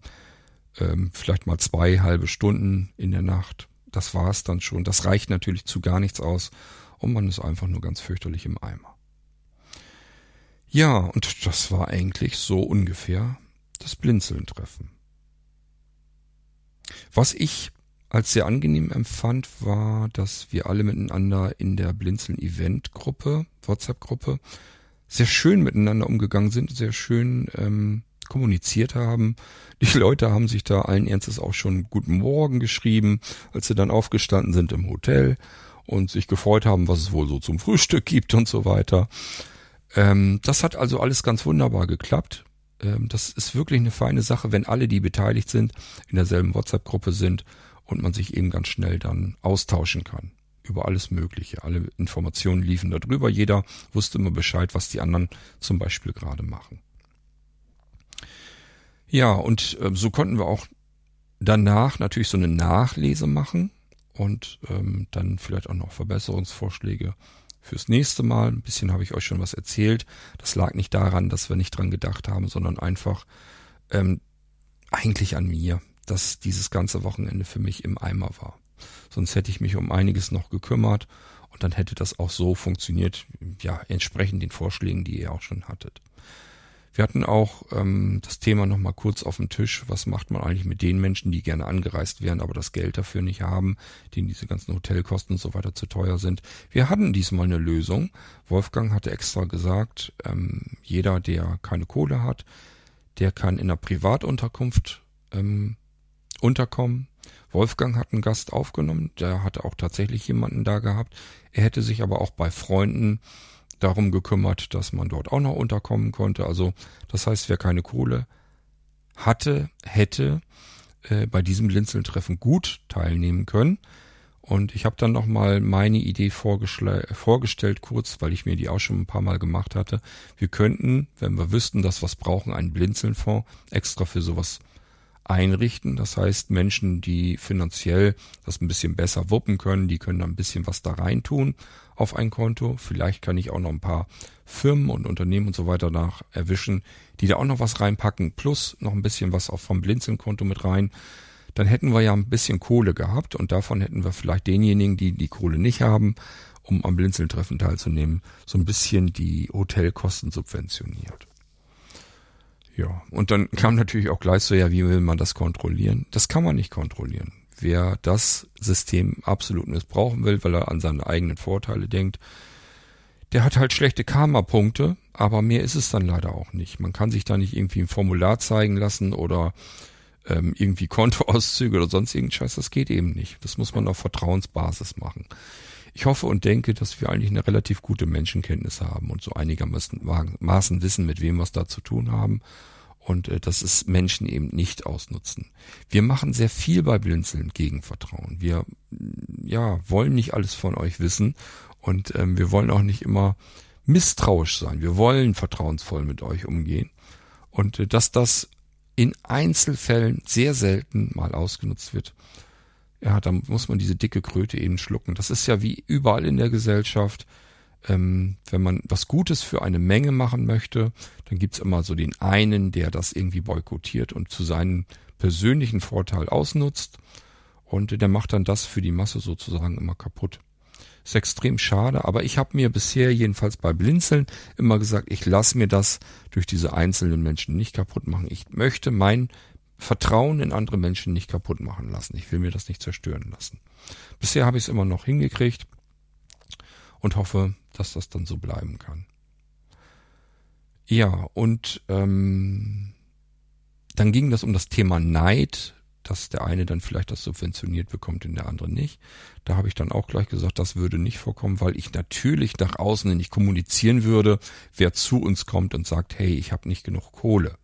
ähm, vielleicht mal zwei halbe Stunden in der Nacht. Das war's dann schon. Das reicht natürlich zu gar nichts aus und man ist einfach nur ganz fürchterlich im Eimer. Ja, und das war eigentlich so ungefähr das Blinzeln-Treffen. Was ich als sehr angenehm empfand, war, dass wir alle miteinander in der Blinzeln-Event-Gruppe, WhatsApp-Gruppe, sehr schön miteinander umgegangen sind, sehr schön ähm, kommuniziert haben. Die Leute haben sich da allen Ernstes auch schon Guten Morgen geschrieben, als sie dann aufgestanden sind im Hotel und sich gefreut haben, was es wohl so zum Frühstück gibt und so weiter. Ähm, das hat also alles ganz wunderbar geklappt. Ähm, das ist wirklich eine feine Sache, wenn alle, die beteiligt sind, in derselben WhatsApp-Gruppe sind und man sich eben ganz schnell dann austauschen kann über alles Mögliche. Alle Informationen liefen darüber. Jeder wusste immer Bescheid, was die anderen zum Beispiel gerade machen. Ja, und äh, so konnten wir auch danach natürlich so eine Nachlese machen und ähm, dann vielleicht auch noch Verbesserungsvorschläge fürs nächste Mal. Ein bisschen habe ich euch schon was erzählt. Das lag nicht daran, dass wir nicht dran gedacht haben, sondern einfach ähm, eigentlich an mir, dass dieses ganze Wochenende für mich im Eimer war. Sonst hätte ich mich um einiges noch gekümmert und dann hätte das auch so funktioniert, ja, entsprechend den Vorschlägen, die ihr auch schon hattet. Wir hatten auch ähm, das Thema nochmal kurz auf dem Tisch. Was macht man eigentlich mit den Menschen, die gerne angereist wären, aber das Geld dafür nicht haben, denen diese ganzen Hotelkosten und so weiter zu teuer sind? Wir hatten diesmal eine Lösung. Wolfgang hatte extra gesagt, ähm, jeder, der keine Kohle hat, der kann in einer Privatunterkunft ähm, unterkommen. Wolfgang hat einen Gast aufgenommen, der hatte auch tatsächlich jemanden da gehabt. Er hätte sich aber auch bei Freunden darum gekümmert, dass man dort auch noch unterkommen konnte. Also das heißt, wer keine Kohle hatte, hätte äh, bei diesem Blinzeln-Treffen gut teilnehmen können. Und ich habe dann nochmal meine Idee vorgestellt, kurz, weil ich mir die auch schon ein paar Mal gemacht hatte. Wir könnten, wenn wir wüssten, dass wir es brauchen, einen Blinzelnfonds extra für sowas einrichten. Das heißt, Menschen, die finanziell das ein bisschen besser wuppen können, die können da ein bisschen was da reintun auf ein Konto. Vielleicht kann ich auch noch ein paar Firmen und Unternehmen und so weiter nach erwischen, die da auch noch was reinpacken, plus noch ein bisschen was auch vom Blinzeln-Konto mit rein. Dann hätten wir ja ein bisschen Kohle gehabt und davon hätten wir vielleicht denjenigen, die die Kohle nicht haben, um am Blinzeln-Treffen teilzunehmen, so ein bisschen die Hotelkosten subventioniert. Ja, und dann kam natürlich auch gleich so, ja, wie will man das kontrollieren? Das kann man nicht kontrollieren. Wer das System absolut missbrauchen will, weil er an seine eigenen Vorteile denkt, der hat halt schlechte Karma-Punkte, aber mehr ist es dann leider auch nicht. Man kann sich da nicht irgendwie ein Formular zeigen lassen oder ähm, irgendwie Kontoauszüge oder sonst irgendein Scheiß, das geht eben nicht. Das muss man auf Vertrauensbasis machen. Ich hoffe und denke, dass wir eigentlich eine relativ gute Menschenkenntnis haben und so einigermaßen wissen, mit wem wir es da zu tun haben und äh, dass es Menschen eben nicht ausnutzen. Wir machen sehr viel bei Blinzeln gegen Vertrauen. Wir ja wollen nicht alles von euch wissen und ähm, wir wollen auch nicht immer misstrauisch sein. Wir wollen vertrauensvoll mit euch umgehen und äh, dass das in Einzelfällen sehr selten mal ausgenutzt wird. Ja, dann muss man diese dicke Kröte eben schlucken. Das ist ja wie überall in der Gesellschaft. Ähm, wenn man was Gutes für eine Menge machen möchte, dann gibt's immer so den einen, der das irgendwie boykottiert und zu seinem persönlichen Vorteil ausnutzt. Und der macht dann das für die Masse sozusagen immer kaputt. Ist extrem schade, aber ich habe mir bisher jedenfalls bei Blinzeln immer gesagt, ich lasse mir das durch diese einzelnen Menschen nicht kaputt machen. Ich möchte mein Vertrauen in andere Menschen nicht kaputt machen lassen. Ich will mir das nicht zerstören lassen. Bisher habe ich es immer noch hingekriegt und hoffe, dass das dann so bleiben kann. Ja, und ähm, dann ging das um das Thema Neid dass der eine dann vielleicht das subventioniert bekommt und der andere nicht. Da habe ich dann auch gleich gesagt, das würde nicht vorkommen, weil ich natürlich nach außen nicht kommunizieren würde, wer zu uns kommt und sagt, hey, ich habe nicht genug Kohle.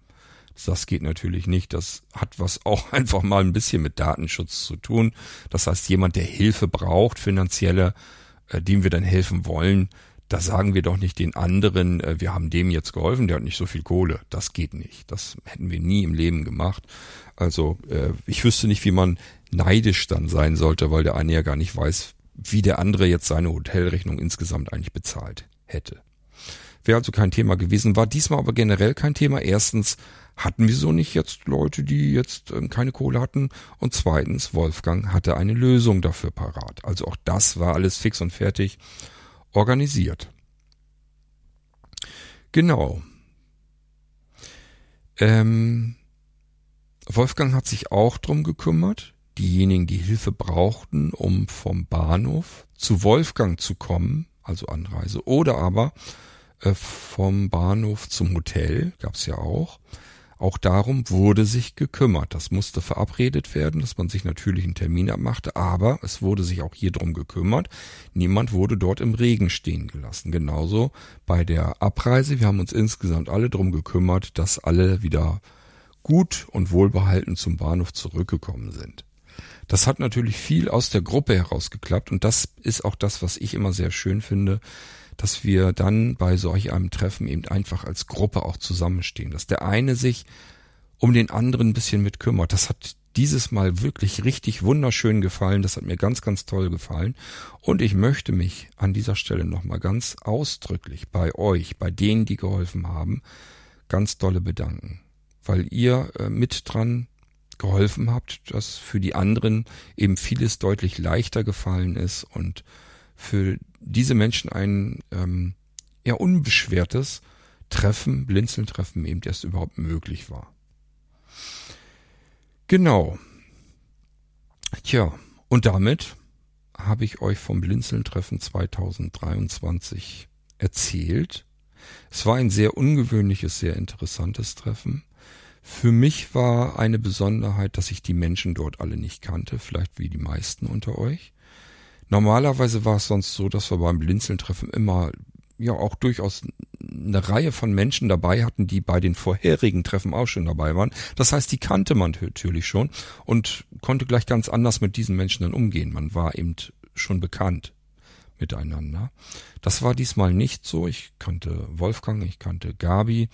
Das geht natürlich nicht. Das hat was <laughs> auch einfach mal ein bisschen mit Datenschutz zu tun. Das heißt, jemand, der Hilfe braucht, finanzielle, äh, dem wir dann helfen wollen, da sagen wir doch nicht den anderen, äh, wir haben dem jetzt geholfen, der hat nicht so viel Kohle. Das geht nicht. Das hätten wir nie im Leben gemacht. Also äh, ich wüsste nicht, wie man neidisch dann sein sollte, weil der eine ja gar nicht weiß, wie der andere jetzt seine Hotelrechnung insgesamt eigentlich bezahlt hätte. Wäre also kein Thema gewesen, war diesmal aber generell kein Thema. Erstens hatten wir so nicht jetzt Leute, die jetzt ähm, keine Kohle hatten. Und zweitens, Wolfgang hatte eine Lösung dafür parat. Also auch das war alles fix und fertig organisiert. Genau. Ähm, Wolfgang hat sich auch drum gekümmert, diejenigen, die Hilfe brauchten, um vom Bahnhof zu Wolfgang zu kommen, also Anreise, oder aber äh, vom Bahnhof zum Hotel, gab's ja auch, auch darum wurde sich gekümmert. Das musste verabredet werden, dass man sich natürlich einen Termin abmachte, aber es wurde sich auch hier drum gekümmert. Niemand wurde dort im Regen stehen gelassen. Genauso bei der Abreise. Wir haben uns insgesamt alle drum gekümmert, dass alle wieder gut und wohlbehalten zum Bahnhof zurückgekommen sind. Das hat natürlich viel aus der Gruppe herausgeklappt und das ist auch das, was ich immer sehr schön finde, dass wir dann bei solch einem Treffen eben einfach als Gruppe auch zusammenstehen, dass der eine sich um den anderen ein bisschen mit kümmert. Das hat dieses Mal wirklich richtig wunderschön gefallen. Das hat mir ganz, ganz toll gefallen. Und ich möchte mich an dieser Stelle nochmal ganz ausdrücklich bei euch, bei denen, die geholfen haben, ganz dolle bedanken. Weil ihr äh, mit dran geholfen habt, dass für die anderen eben vieles deutlich leichter gefallen ist und für diese Menschen ein ähm, eher unbeschwertes Treffen, Blinzeln-Treffen eben erst überhaupt möglich war. Genau. Tja, und damit habe ich euch vom Blinzeln-Treffen 2023 erzählt. Es war ein sehr ungewöhnliches, sehr interessantes Treffen. Für mich war eine Besonderheit, dass ich die Menschen dort alle nicht kannte, vielleicht wie die meisten unter euch. Normalerweise war es sonst so, dass wir beim Blinzeln-Treffen immer ja auch durchaus eine Reihe von Menschen dabei hatten, die bei den vorherigen Treffen auch schon dabei waren. Das heißt, die kannte man natürlich schon und konnte gleich ganz anders mit diesen Menschen dann umgehen. Man war eben schon bekannt miteinander. Das war diesmal nicht so. Ich kannte Wolfgang, ich kannte Gabi.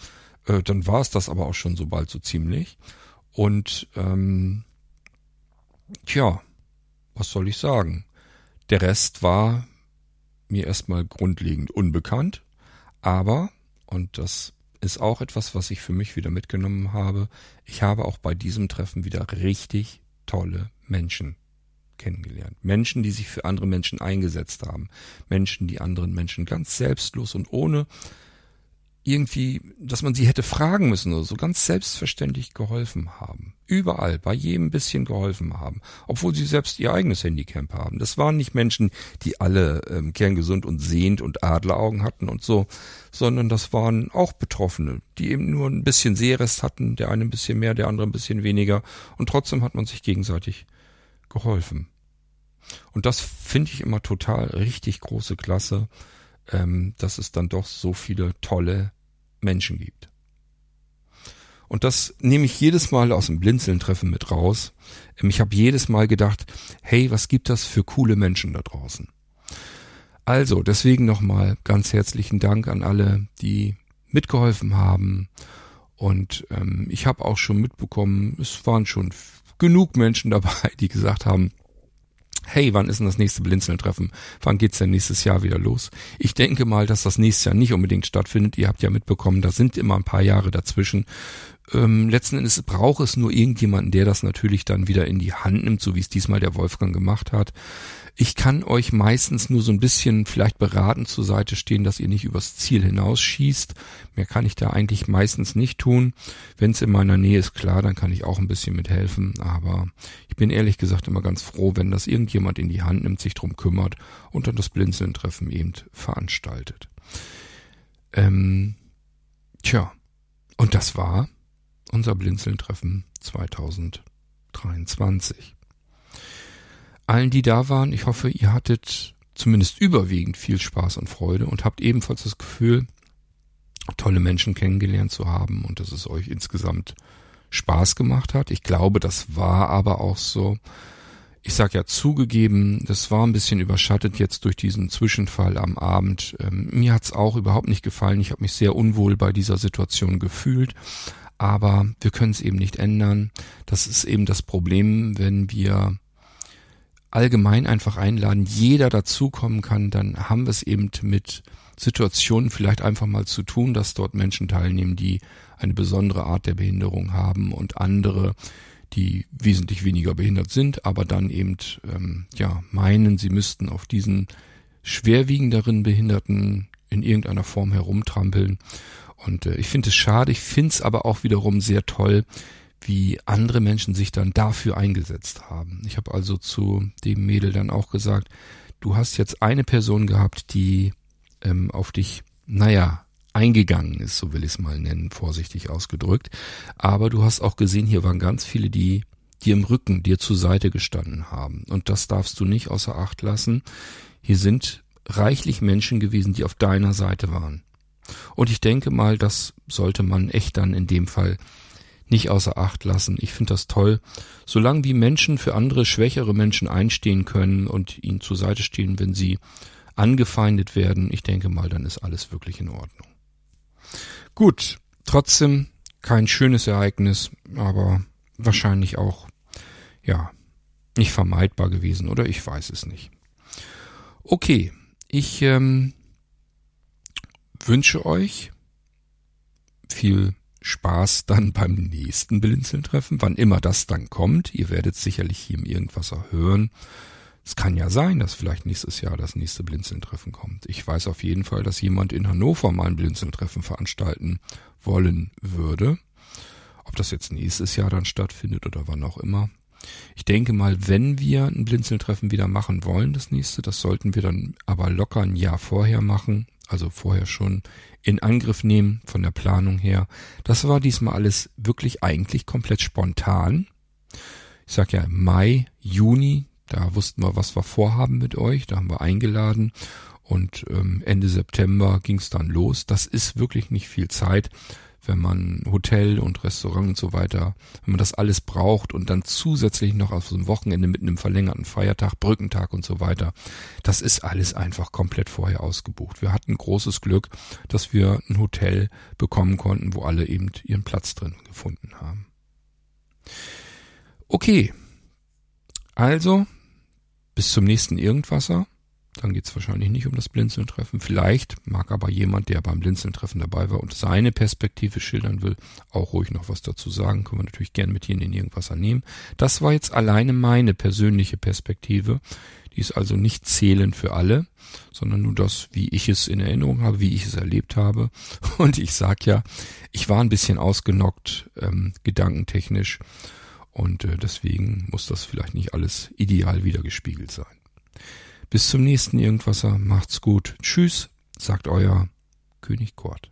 Äh, dann war es das aber auch schon so bald so ziemlich. Und ähm, tja, was soll ich sagen? Der Rest war mir erstmal grundlegend unbekannt, aber, und das ist auch etwas, was ich für mich wieder mitgenommen habe, ich habe auch bei diesem Treffen wieder richtig tolle Menschen kennengelernt. Menschen, die sich für andere Menschen eingesetzt haben. Menschen, die anderen Menschen ganz selbstlos und ohne irgendwie, dass man sie hätte fragen müssen oder so ganz selbstverständlich geholfen haben. Überall, bei jedem bisschen geholfen haben, obwohl sie selbst ihr eigenes Handicap haben. Das waren nicht Menschen, die alle ähm, kerngesund und sehend und Adleraugen hatten und so, sondern das waren auch Betroffene, die eben nur ein bisschen Sehrest hatten, der eine ein bisschen mehr, der andere ein bisschen weniger und trotzdem hat man sich gegenseitig geholfen. Und das finde ich immer total richtig große Klasse, ähm, dass es dann doch so viele tolle Menschen gibt. Und das nehme ich jedes Mal aus dem Blinzeln-Treffen mit raus. Ähm, ich habe jedes Mal gedacht, hey, was gibt das für coole Menschen da draußen? Also, deswegen nochmal ganz herzlichen Dank an alle, die mitgeholfen haben. Und ähm, ich habe auch schon mitbekommen, es waren schon genug Menschen dabei, <laughs> die gesagt haben, hey, wann ist denn das nächste Blinzeln-Treffen? Wann geht's denn nächstes Jahr wieder los? Ich denke mal, dass das nächstes Jahr nicht unbedingt stattfindet. Ihr habt ja mitbekommen, da sind immer ein paar Jahre dazwischen. Ähm, letzten Endes braucht es nur irgendjemanden, der das natürlich dann wieder in die Hand nimmt, so wie es diesmal der Wolfgang gemacht hat. Ich kann euch meistens nur so ein bisschen vielleicht beraten zur Seite stehen, dass ihr nicht übers Ziel hinausschießt. Mehr kann ich da eigentlich meistens nicht tun. Wenn es in meiner Nähe ist, klar, dann kann ich auch ein bisschen mithelfen. Aber ich bin ehrlich gesagt immer ganz froh, wenn das irgendjemand in die Hand nimmt, sich drum kümmert und dann das Blinzeln-Treffen eben veranstaltet. Ähm, tja, und das war unser Blinzeln-Treffen 2023 allen, die da waren. Ich hoffe, ihr hattet zumindest überwiegend viel Spaß und Freude und habt ebenfalls das Gefühl, tolle Menschen kennengelernt zu haben und dass es euch insgesamt Spaß gemacht hat. Ich glaube, das war aber auch so. Ich sag ja zugegeben, das war ein bisschen überschattet jetzt durch diesen Zwischenfall am Abend. Ähm, mir hat's auch überhaupt nicht gefallen. Ich habe mich sehr unwohl bei dieser Situation gefühlt. Aber wir können es eben nicht ändern. Das ist eben das Problem, wenn wir allgemein einfach einladen, jeder dazukommen kann, dann haben wir es eben mit Situationen vielleicht einfach mal zu tun, dass dort Menschen teilnehmen, die eine besondere Art der Behinderung haben und andere, die wesentlich weniger behindert sind, aber dann eben ähm, ja meinen, sie müssten auf diesen schwerwiegenderen Behinderten in irgendeiner Form herumtrampeln. Und äh, ich finde es schade, ich finde es aber auch wiederum sehr toll, wie andere Menschen sich dann dafür eingesetzt haben. Ich habe also zu dem Mädel dann auch gesagt, du hast jetzt eine Person gehabt, die ähm, auf dich, naja, eingegangen ist, so will ich es mal nennen, vorsichtig ausgedrückt. Aber du hast auch gesehen, hier waren ganz viele, die dir im Rücken, dir zur Seite gestanden haben. Und das darfst du nicht außer Acht lassen. Hier sind reichlich Menschen gewesen, die auf deiner Seite waren. Und ich denke mal, das sollte man echt dann in dem Fall nicht außer Acht lassen. Ich finde das toll. Solange wie Menschen für andere schwächere Menschen einstehen können und ihnen zur Seite stehen, wenn sie angefeindet werden, ich denke mal, dann ist alles wirklich in Ordnung. Gut, trotzdem kein schönes Ereignis, aber wahrscheinlich auch, ja, nicht vermeidbar gewesen, oder ich weiß es nicht. Okay, ich ähm, wünsche euch viel Spaß dann <laughs> beim nächsten Blinzeln-Treffen, wann immer das dann kommt. Ihr werdet sicherlich hier im Irgendwasser hören. Es kann ja sein, dass vielleicht nächstes Jahr das nächste Blinzeln-Treffen kommt. Ich weiß auf jeden Fall, dass jemand in Hannover mal ein Blinzeln-Treffen veranstalten wollen würde. Ob das jetzt nächstes Jahr dann stattfindet oder wann auch immer. Ich denke mal, wenn wir ein Blinzeln-Treffen wieder machen wollen, das nächste, das sollten wir dann aber locker ein Jahr vorher machen, also vorher schon in Angriff nehmen von der Planung her. Das war diesmal alles wirklich eigentlich komplett spontan. Ich sag ja Mai, Juni, da wussten wir, was wir vorhaben mit euch, da haben wir eingeladen und ähm, Ende September ging es dann los. Das ist wirklich nicht viel Zeit wenn man Hotel und Restaurant und so weiter, wenn man das alles braucht und dann zusätzlich noch auf so einem Wochenende mit einem verlängerten Feiertag, Brückentag und so weiter, das ist alles einfach komplett vorher ausgebucht. Wir hatten großes Glück, dass wir ein Hotel bekommen konnten, wo alle eben ihren Platz drin gefunden haben. Okay. Also, bis zum nächsten Irgendwasser. Dann geht es wahrscheinlich nicht um das Blinzeln-Treffen. Vielleicht mag aber jemand, der beim Blinzeln-Treffen dabei war und seine Perspektive schildern will, auch ruhig noch was dazu sagen. Können wir natürlich gern mit Ihnen in irgendwas annehmen. Das war jetzt alleine meine persönliche Perspektive. Die ist also nicht zählend für alle, sondern nur das, wie ich es in Erinnerung habe, wie ich es erlebt habe. <laughs> Und ich sag ja, ich war ein bisschen ausgenockt, ähm, gedankentechnisch. Und äh, deswegen muss das vielleicht nicht alles ideal wiedergespiegelt sein. Bis zum nächsten Irgendwasser. Macht's gut. Tschüss, sagt euer König Kort.